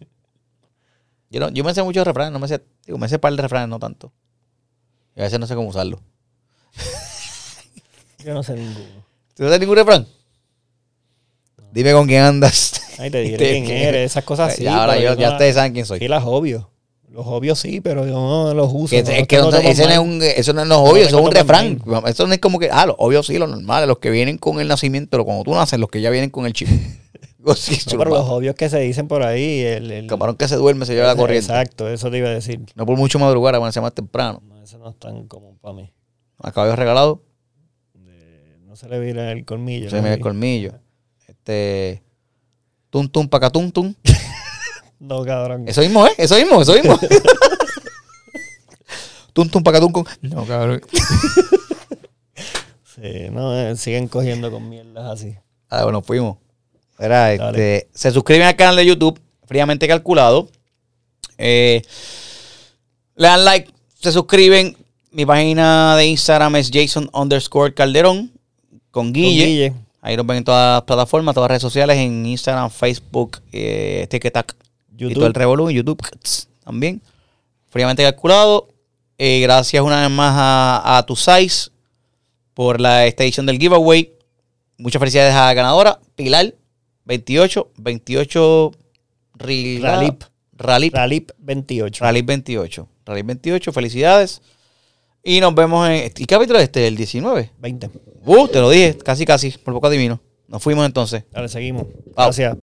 Yo, no, yo me sé muchos refranes, no me sé. Digo, me sé par de refranes, no tanto. Y a veces no sé cómo usarlo. *laughs* Yo no sé ninguno. ¿Tú no sabes ningún refrán? Dime con quién andas. Ahí te *laughs* diré quién eres, esas cosas sí. ya, ahora yo, ya ustedes saben quién soy. Sí, las obvio. Los obvios sí, pero yo no los uso. Que, no es los que no- ese no es un, eso no es lo obvio, eso es un refrán. Eso no es como que, ah, los obvios sí, los normales, los que vienen con el nacimiento, pero cuando tú naces, los que ya vienen con el chip. *laughs* Sí, No, pero los obvios que se dicen por ahí. El, el- Camarón que se duerme se lleva la corriente. Exacto, eso te iba a decir. No por mucho madrugar, a ponerse más temprano. No, ese no es tan común para mí. A caballo regalado, No se le vira el colmillo. se ve el colmillo. Este. Tum tum pacatum tum. *laughs* No, cabrón. Eso mismo, ¿eh? Eso mismo, eso mismo. *laughs* tum tum pacatum tum. No, cabrón. *laughs* Sí, no, eh, siguen cogiendo con mierdas así. Ah, bueno, fuimos. Era, este, se suscriben al canal de YouTube, fríamente calculado. Eh, le dan like, se suscriben. Mi página de Instagram es Jason underscore Calderón con Con Guille. Guille. Ahí nos ven en todas las plataformas, todas las redes sociales, en Instagram, Facebook, eh, TikTok y YouTube. todo el revolú, en YouTube *laughs* también. Fríamente calculado. Eh, gracias una vez más a, a tu size por la esta edición del giveaway. Muchas felicidades a la ganadora, Pilar 28, 28 Rila- Ralip. Ralip, Ralip 28. Ralip 28. Ralip 28, felicidades. Y nos vemos en. ¿Y capítulo es este? ¿El 19? 20. Uh, te lo dije, casi casi, por poco adivino. Nos fuimos entonces. Dale, seguimos. Wow. Gracias.